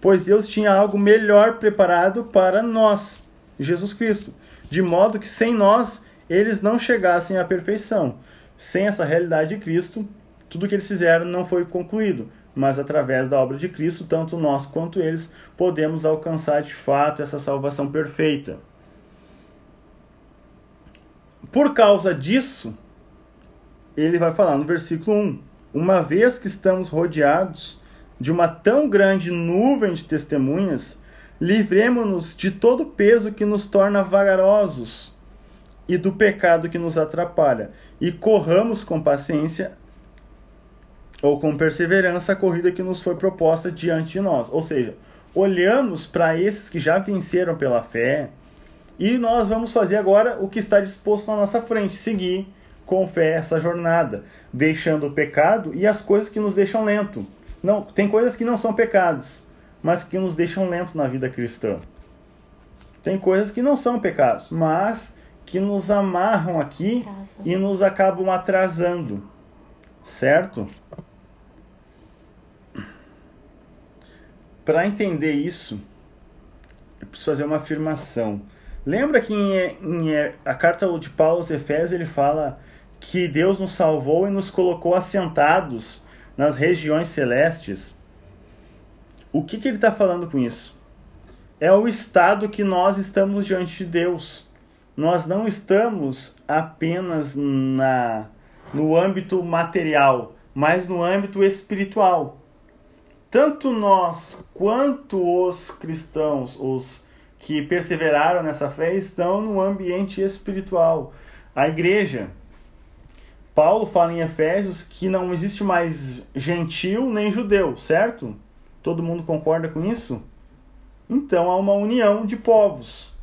pois Deus tinha algo melhor preparado para nós, Jesus Cristo, de modo que sem nós eles não chegassem à perfeição. Sem essa realidade de Cristo, tudo que eles fizeram não foi concluído, mas através da obra de Cristo, tanto nós quanto eles podemos alcançar de fato essa salvação perfeita. Por causa disso, ele vai falar no versículo 1: Uma vez que estamos rodeados de uma tão grande nuvem de testemunhas, livremos-nos de todo o peso que nos torna vagarosos e do pecado que nos atrapalha, e corramos com paciência ou com perseverança a corrida que nos foi proposta diante de nós. Ou seja, olhamos para esses que já venceram pela fé e nós vamos fazer agora o que está disposto na nossa frente, seguir com fé essa jornada, deixando o pecado e as coisas que nos deixam lento. Não, tem coisas que não são pecados, mas que nos deixam lento na vida cristã. Tem coisas que não são pecados, mas que nos amarram aqui e nos acabam atrasando. Certo? Para entender isso, eu preciso fazer uma afirmação. Lembra que em, em, a carta de Paulo aos Efésios ele fala que Deus nos salvou e nos colocou assentados nas regiões celestes? O que, que ele está falando com isso? É o estado que nós estamos diante de Deus. Nós não estamos apenas na, no âmbito material, mas no âmbito espiritual tanto nós quanto os cristãos, os que perseveraram nessa fé, estão no ambiente espiritual. A igreja. Paulo fala em Efésios que não existe mais gentil nem judeu, certo? Todo mundo concorda com isso? Então há uma união de povos.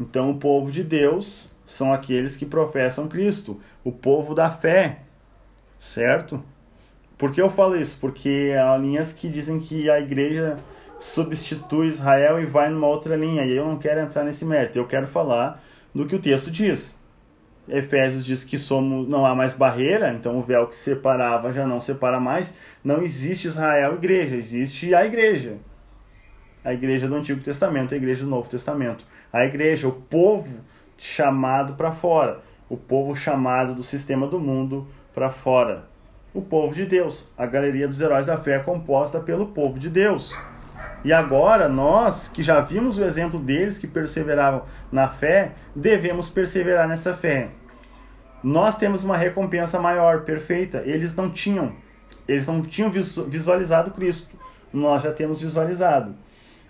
Então o povo de Deus são aqueles que professam Cristo, o povo da fé, certo? Por que eu falo isso? Porque há linhas que dizem que a igreja substitui Israel e vai numa outra linha. E eu não quero entrar nesse mérito. Eu quero falar do que o texto diz. Efésios diz que somos, não há mais barreira, então o véu que separava já não separa mais. Não existe Israel igreja, existe a igreja. A igreja do Antigo Testamento, a igreja do Novo Testamento. A igreja, o povo chamado para fora, o povo chamado do sistema do mundo para fora o povo de Deus. A galeria dos heróis da fé é composta pelo povo de Deus. E agora, nós que já vimos o exemplo deles que perseveravam na fé, devemos perseverar nessa fé. Nós temos uma recompensa maior, perfeita. Eles não tinham. Eles não tinham visualizado Cristo. Nós já temos visualizado.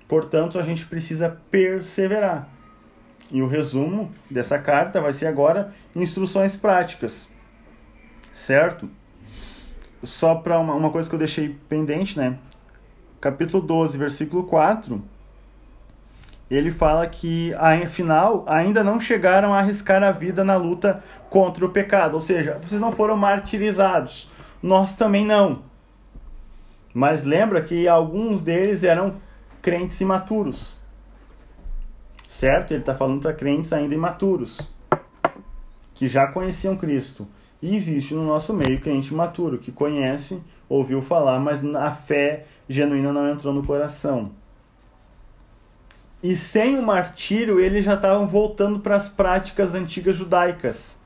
Portanto, a gente precisa perseverar. E o resumo dessa carta vai ser agora instruções práticas. Certo? só para uma, uma coisa que eu deixei pendente, né? Capítulo 12, versículo 4, ele fala que, afinal, ainda não chegaram a arriscar a vida na luta contra o pecado. Ou seja, vocês não foram martirizados. Nós também não. Mas lembra que alguns deles eram crentes imaturos. Certo? Ele está falando para crentes ainda imaturos. Que já conheciam Cristo. E existe no nosso meio crente maturo, que conhece, ouviu falar, mas a fé genuína não entrou no coração. E sem o martírio, eles já estavam voltando para as práticas antigas judaicas.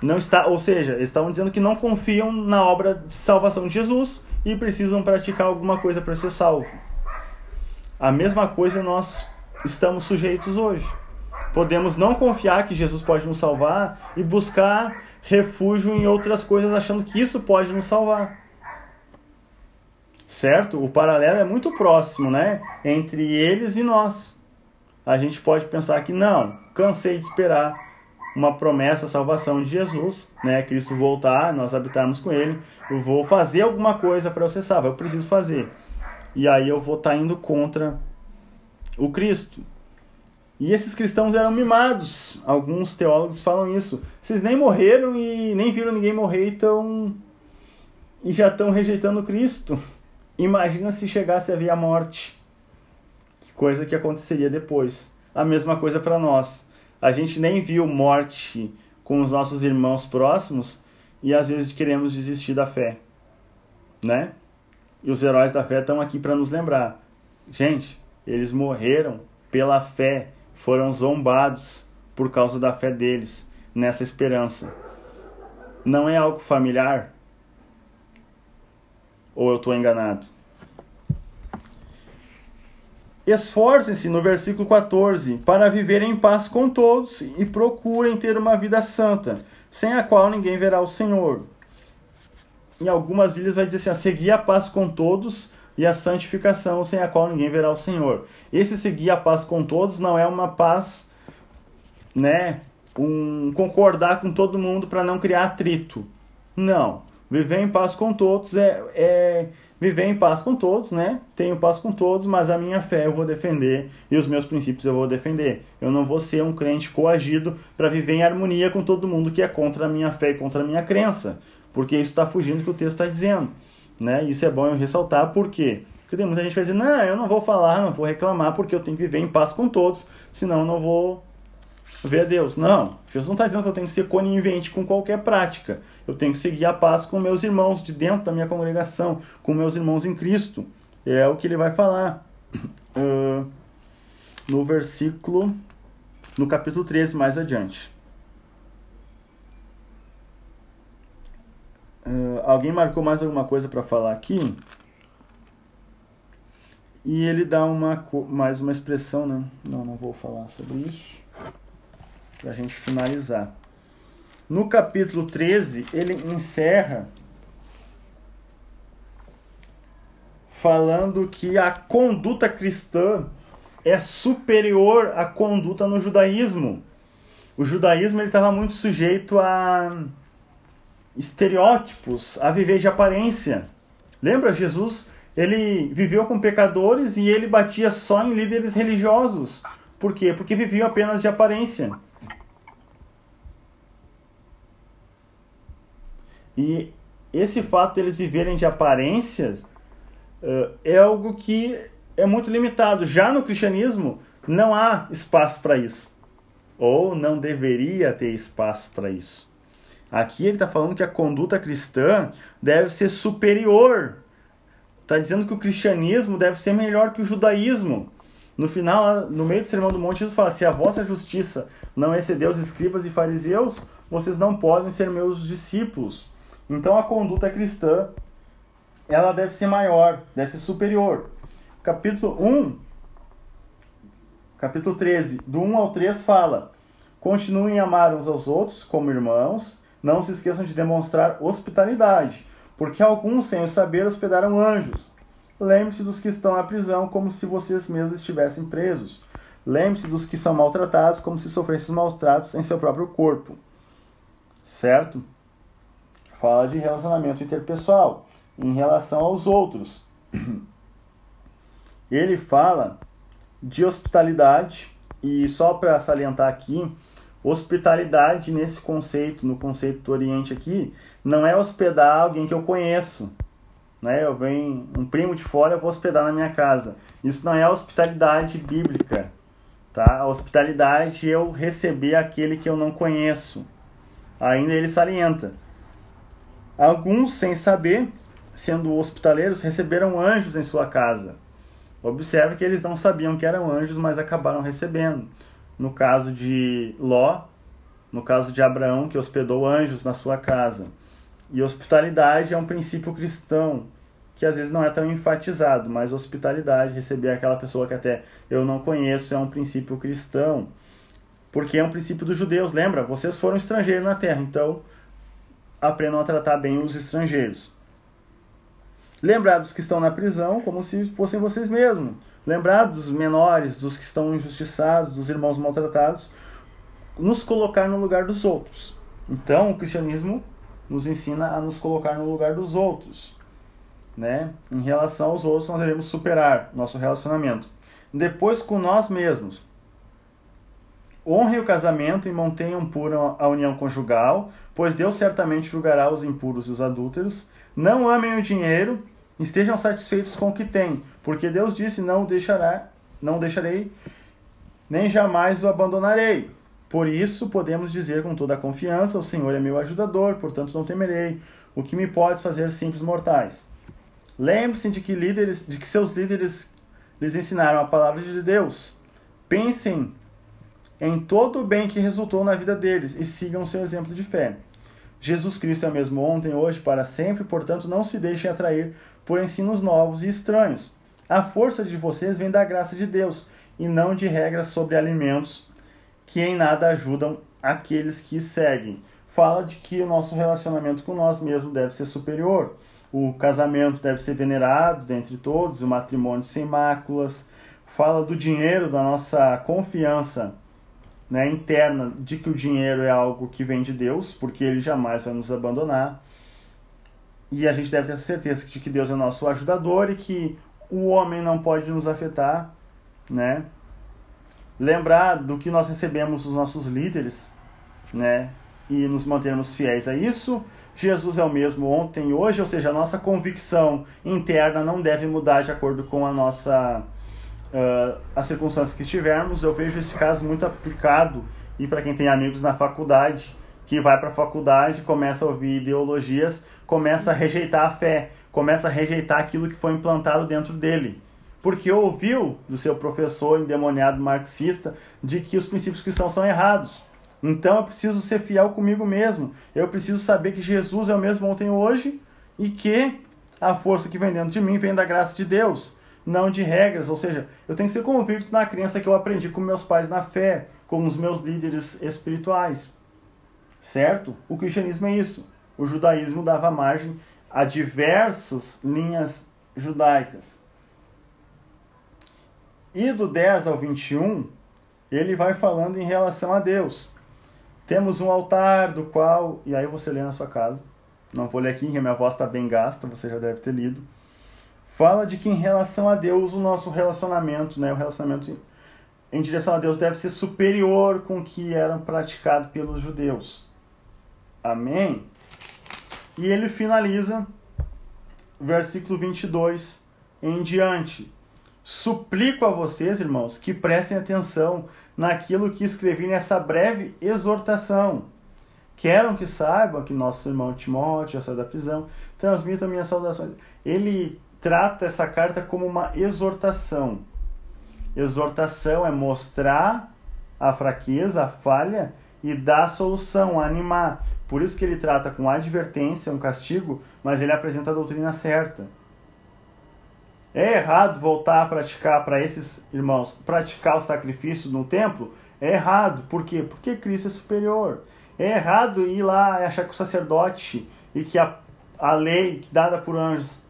Não está, ou seja, eles estavam dizendo que não confiam na obra de salvação de Jesus e precisam praticar alguma coisa para ser salvo. A mesma coisa nós estamos sujeitos hoje. Podemos não confiar que Jesus pode nos salvar e buscar refúgio em outras coisas, achando que isso pode nos salvar. Certo? O paralelo é muito próximo, né? Entre eles e nós. A gente pode pensar que não, cansei de esperar uma promessa, salvação de Jesus, né? Cristo voltar, nós habitarmos com Ele. Eu vou fazer alguma coisa para eu ser salvo, eu preciso fazer. E aí eu vou estar tá indo contra o Cristo. E esses cristãos eram mimados. Alguns teólogos falam isso. Vocês nem morreram e nem viram ninguém morrer então e já estão rejeitando Cristo. Imagina se chegasse a vir a morte. Que coisa que aconteceria depois. A mesma coisa para nós. A gente nem viu morte com os nossos irmãos próximos e às vezes queremos desistir da fé, né? E os heróis da fé estão aqui para nos lembrar. Gente, eles morreram pela fé, foram zombados por causa da fé deles nessa esperança. Não é algo familiar? Ou eu estou enganado? Esforcem-se, no versículo 14, para viver em paz com todos e procurem ter uma vida santa, sem a qual ninguém verá o Senhor. Em algumas Bíblias vai dizer assim: seguir a paz com todos e a santificação, sem a qual ninguém verá o Senhor. Esse seguir a paz com todos não é uma paz, né? Um concordar com todo mundo para não criar atrito. Não. Viver em paz com todos é, é viver em paz com todos, né? Tenho paz com todos, mas a minha fé eu vou defender e os meus princípios eu vou defender. Eu não vou ser um crente coagido para viver em harmonia com todo mundo que é contra a minha fé e contra a minha crença, porque isso está fugindo do que o texto está dizendo, né? Isso é bom eu ressaltar, por quê? Porque tem muita gente que vai dizer, não, eu não vou falar, não vou reclamar, porque eu tenho que viver em paz com todos, senão eu não vou ver a Deus. Não, Jesus não está dizendo que eu tenho que ser conivente com qualquer prática. Eu tenho que seguir a paz com meus irmãos de dentro da minha congregação, com meus irmãos em Cristo. É o que ele vai falar uh, no versículo, no capítulo 13, mais adiante. Uh, alguém marcou mais alguma coisa para falar aqui? E ele dá uma mais uma expressão, né? Não, não vou falar sobre isso para a gente finalizar. No capítulo 13, ele encerra falando que a conduta cristã é superior à conduta no judaísmo. O judaísmo estava muito sujeito a estereótipos, a viver de aparência. Lembra Jesus? Ele viveu com pecadores e ele batia só em líderes religiosos. Por quê? Porque viviam apenas de aparência. E esse fato deles eles viverem de aparências uh, é algo que é muito limitado. Já no cristianismo, não há espaço para isso. Ou não deveria ter espaço para isso. Aqui ele está falando que a conduta cristã deve ser superior. Está dizendo que o cristianismo deve ser melhor que o judaísmo. No final, no meio do Sermão do Monte, Jesus fala: se a vossa justiça não exceder os escribas e fariseus, vocês não podem ser meus discípulos. Então a conduta cristã ela deve ser maior, deve ser superior. Capítulo 1, capítulo 13, do 1 ao 3 fala: Continuem a amar uns aos outros como irmãos, não se esqueçam de demonstrar hospitalidade, porque alguns, sem o saber, hospedaram anjos. Lembre-se dos que estão na prisão como se vocês mesmos estivessem presos. Lembre-se dos que são maltratados como se sofressem maus tratos em seu próprio corpo. Certo? fala de relacionamento interpessoal em relação aos outros. Ele fala de hospitalidade e só para salientar aqui, hospitalidade nesse conceito, no conceito do Oriente aqui, não é hospedar alguém que eu conheço. Né? Eu venho um primo de fora, eu vou hospedar na minha casa. Isso não é hospitalidade bíblica. Tá? A hospitalidade é eu receber aquele que eu não conheço. Ainda ele salienta Alguns, sem saber, sendo hospitaleiros, receberam anjos em sua casa. Observe que eles não sabiam que eram anjos, mas acabaram recebendo. No caso de Ló, no caso de Abraão, que hospedou anjos na sua casa. E hospitalidade é um princípio cristão, que às vezes não é tão enfatizado, mas hospitalidade, receber aquela pessoa que até eu não conheço, é um princípio cristão. Porque é um princípio dos judeus, lembra? Vocês foram estrangeiros na terra, então aprendam a tratar bem os estrangeiros. Lembrar dos que estão na prisão como se fossem vocês mesmos. Lembrar dos menores, dos que estão injustiçados, dos irmãos maltratados. Nos colocar no lugar dos outros. Então, o cristianismo nos ensina a nos colocar no lugar dos outros. Né? Em relação aos outros, nós devemos superar nosso relacionamento. Depois, com nós mesmos. Honre o casamento e mantenham pura a união conjugal, pois Deus certamente julgará os impuros e os adúlteros. Não amem o dinheiro, estejam satisfeitos com o que têm, porque Deus disse: Não deixará, não deixarei, nem jamais o abandonarei. Por isso podemos dizer com toda a confiança: O Senhor é meu ajudador, portanto não temerei. O que me pode fazer simples mortais? Lembre-se de que líderes, de que seus líderes lhes ensinaram a palavra de Deus. Pensem em todo o bem que resultou na vida deles e sigam seu exemplo de fé. Jesus Cristo é o mesmo ontem, hoje, para sempre, portanto não se deixem atrair por ensinos novos e estranhos. A força de vocês vem da graça de Deus e não de regras sobre alimentos que em nada ajudam aqueles que seguem. Fala de que o nosso relacionamento com nós mesmos deve ser superior. O casamento deve ser venerado dentre todos, o matrimônio sem máculas. Fala do dinheiro, da nossa confiança né, interna de que o dinheiro é algo que vem de Deus, porque ele jamais vai nos abandonar. E a gente deve ter certeza de que Deus é nosso ajudador e que o homem não pode nos afetar, né? Lembrar do que nós recebemos dos nossos líderes, né? E nos mantermos fiéis a isso. Jesus é o mesmo ontem e hoje, ou seja, a nossa convicção interna não deve mudar de acordo com a nossa uh, as circunstâncias que estivermos. Eu vejo esse caso muito aplicado e para quem tem amigos na faculdade que vai para a faculdade, começa a ouvir ideologias, começa a rejeitar a fé, começa a rejeitar aquilo que foi implantado dentro dele. Porque ouviu do seu professor endemoniado marxista de que os princípios cristãos são errados. Então eu preciso ser fiel comigo mesmo. Eu preciso saber que Jesus é o mesmo ontem e hoje e que a força que vem dentro de mim vem da graça de Deus, não de regras. Ou seja, eu tenho que ser convicto na crença que eu aprendi com meus pais na fé, com os meus líderes espirituais. Certo? O cristianismo é isso. O judaísmo dava margem a diversas linhas judaicas. E do 10 ao 21, ele vai falando em relação a Deus. Temos um altar do qual, e aí você lê na sua casa, não vou ler aqui, minha voz está bem gasta, você já deve ter lido. Fala de que em relação a Deus, o nosso relacionamento, né, o relacionamento em direção a Deus deve ser superior com o que era praticado pelos judeus. Amém? E ele finaliza, versículo 22 em diante. Suplico a vocês, irmãos, que prestem atenção naquilo que escrevi nessa breve exortação. Quero que saibam que nosso irmão Timóteo já saiu da prisão, transmito minhas saudações. Ele trata essa carta como uma exortação. Exortação é mostrar a fraqueza, a falha e dar a solução, animar. Por isso que ele trata com advertência, um castigo, mas ele apresenta a doutrina certa. É errado voltar a praticar para esses irmãos, praticar o sacrifício no templo? É errado. Por quê? Porque Cristo é superior. É errado ir lá e achar que o sacerdote e que a, a lei dada por anjos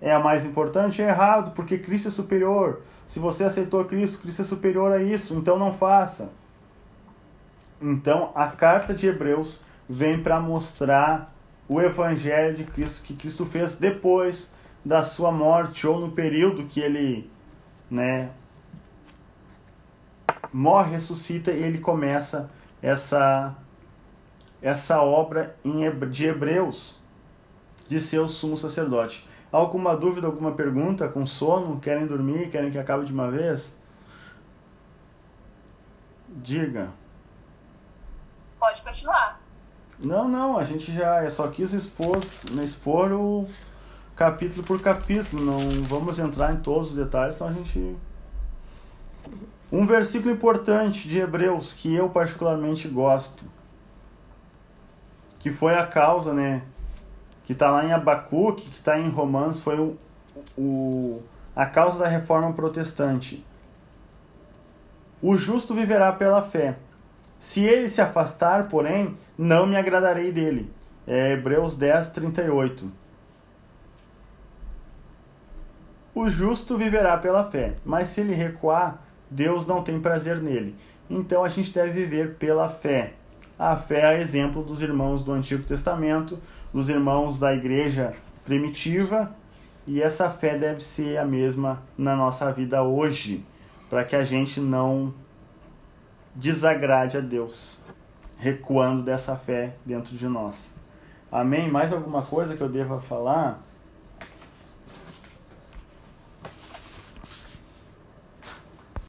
é a mais importante? É errado, porque Cristo é superior. Se você aceitou Cristo, Cristo é superior a isso, então não faça. Então, a carta de Hebreus vem para mostrar o evangelho de Cristo que Cristo fez depois da sua morte ou no período que ele, né, morre, ressuscita e ele começa essa essa obra de Hebreus de seu sumo sacerdote. Alguma dúvida, alguma pergunta? Com sono? Querem dormir? Querem que acabe de uma vez? Diga. Pode continuar. Não, não, a gente já só quis expor, expor o capítulo por capítulo, não vamos entrar em todos os detalhes, então a gente. Um versículo importante de Hebreus que eu particularmente gosto, que foi a causa, né? Que está lá em Abacuque, que está em Romanos, foi o, o, a causa da reforma protestante. O justo viverá pela fé. Se ele se afastar, porém, não me agradarei dele. É Hebreus 10, 38. O justo viverá pela fé, mas se ele recuar, Deus não tem prazer nele. Então a gente deve viver pela fé. A fé é exemplo dos irmãos do Antigo Testamento, dos irmãos da igreja primitiva, e essa fé deve ser a mesma na nossa vida hoje, para que a gente não desagrade a Deus, recuando dessa fé dentro de nós. Amém? Mais alguma coisa que eu deva falar?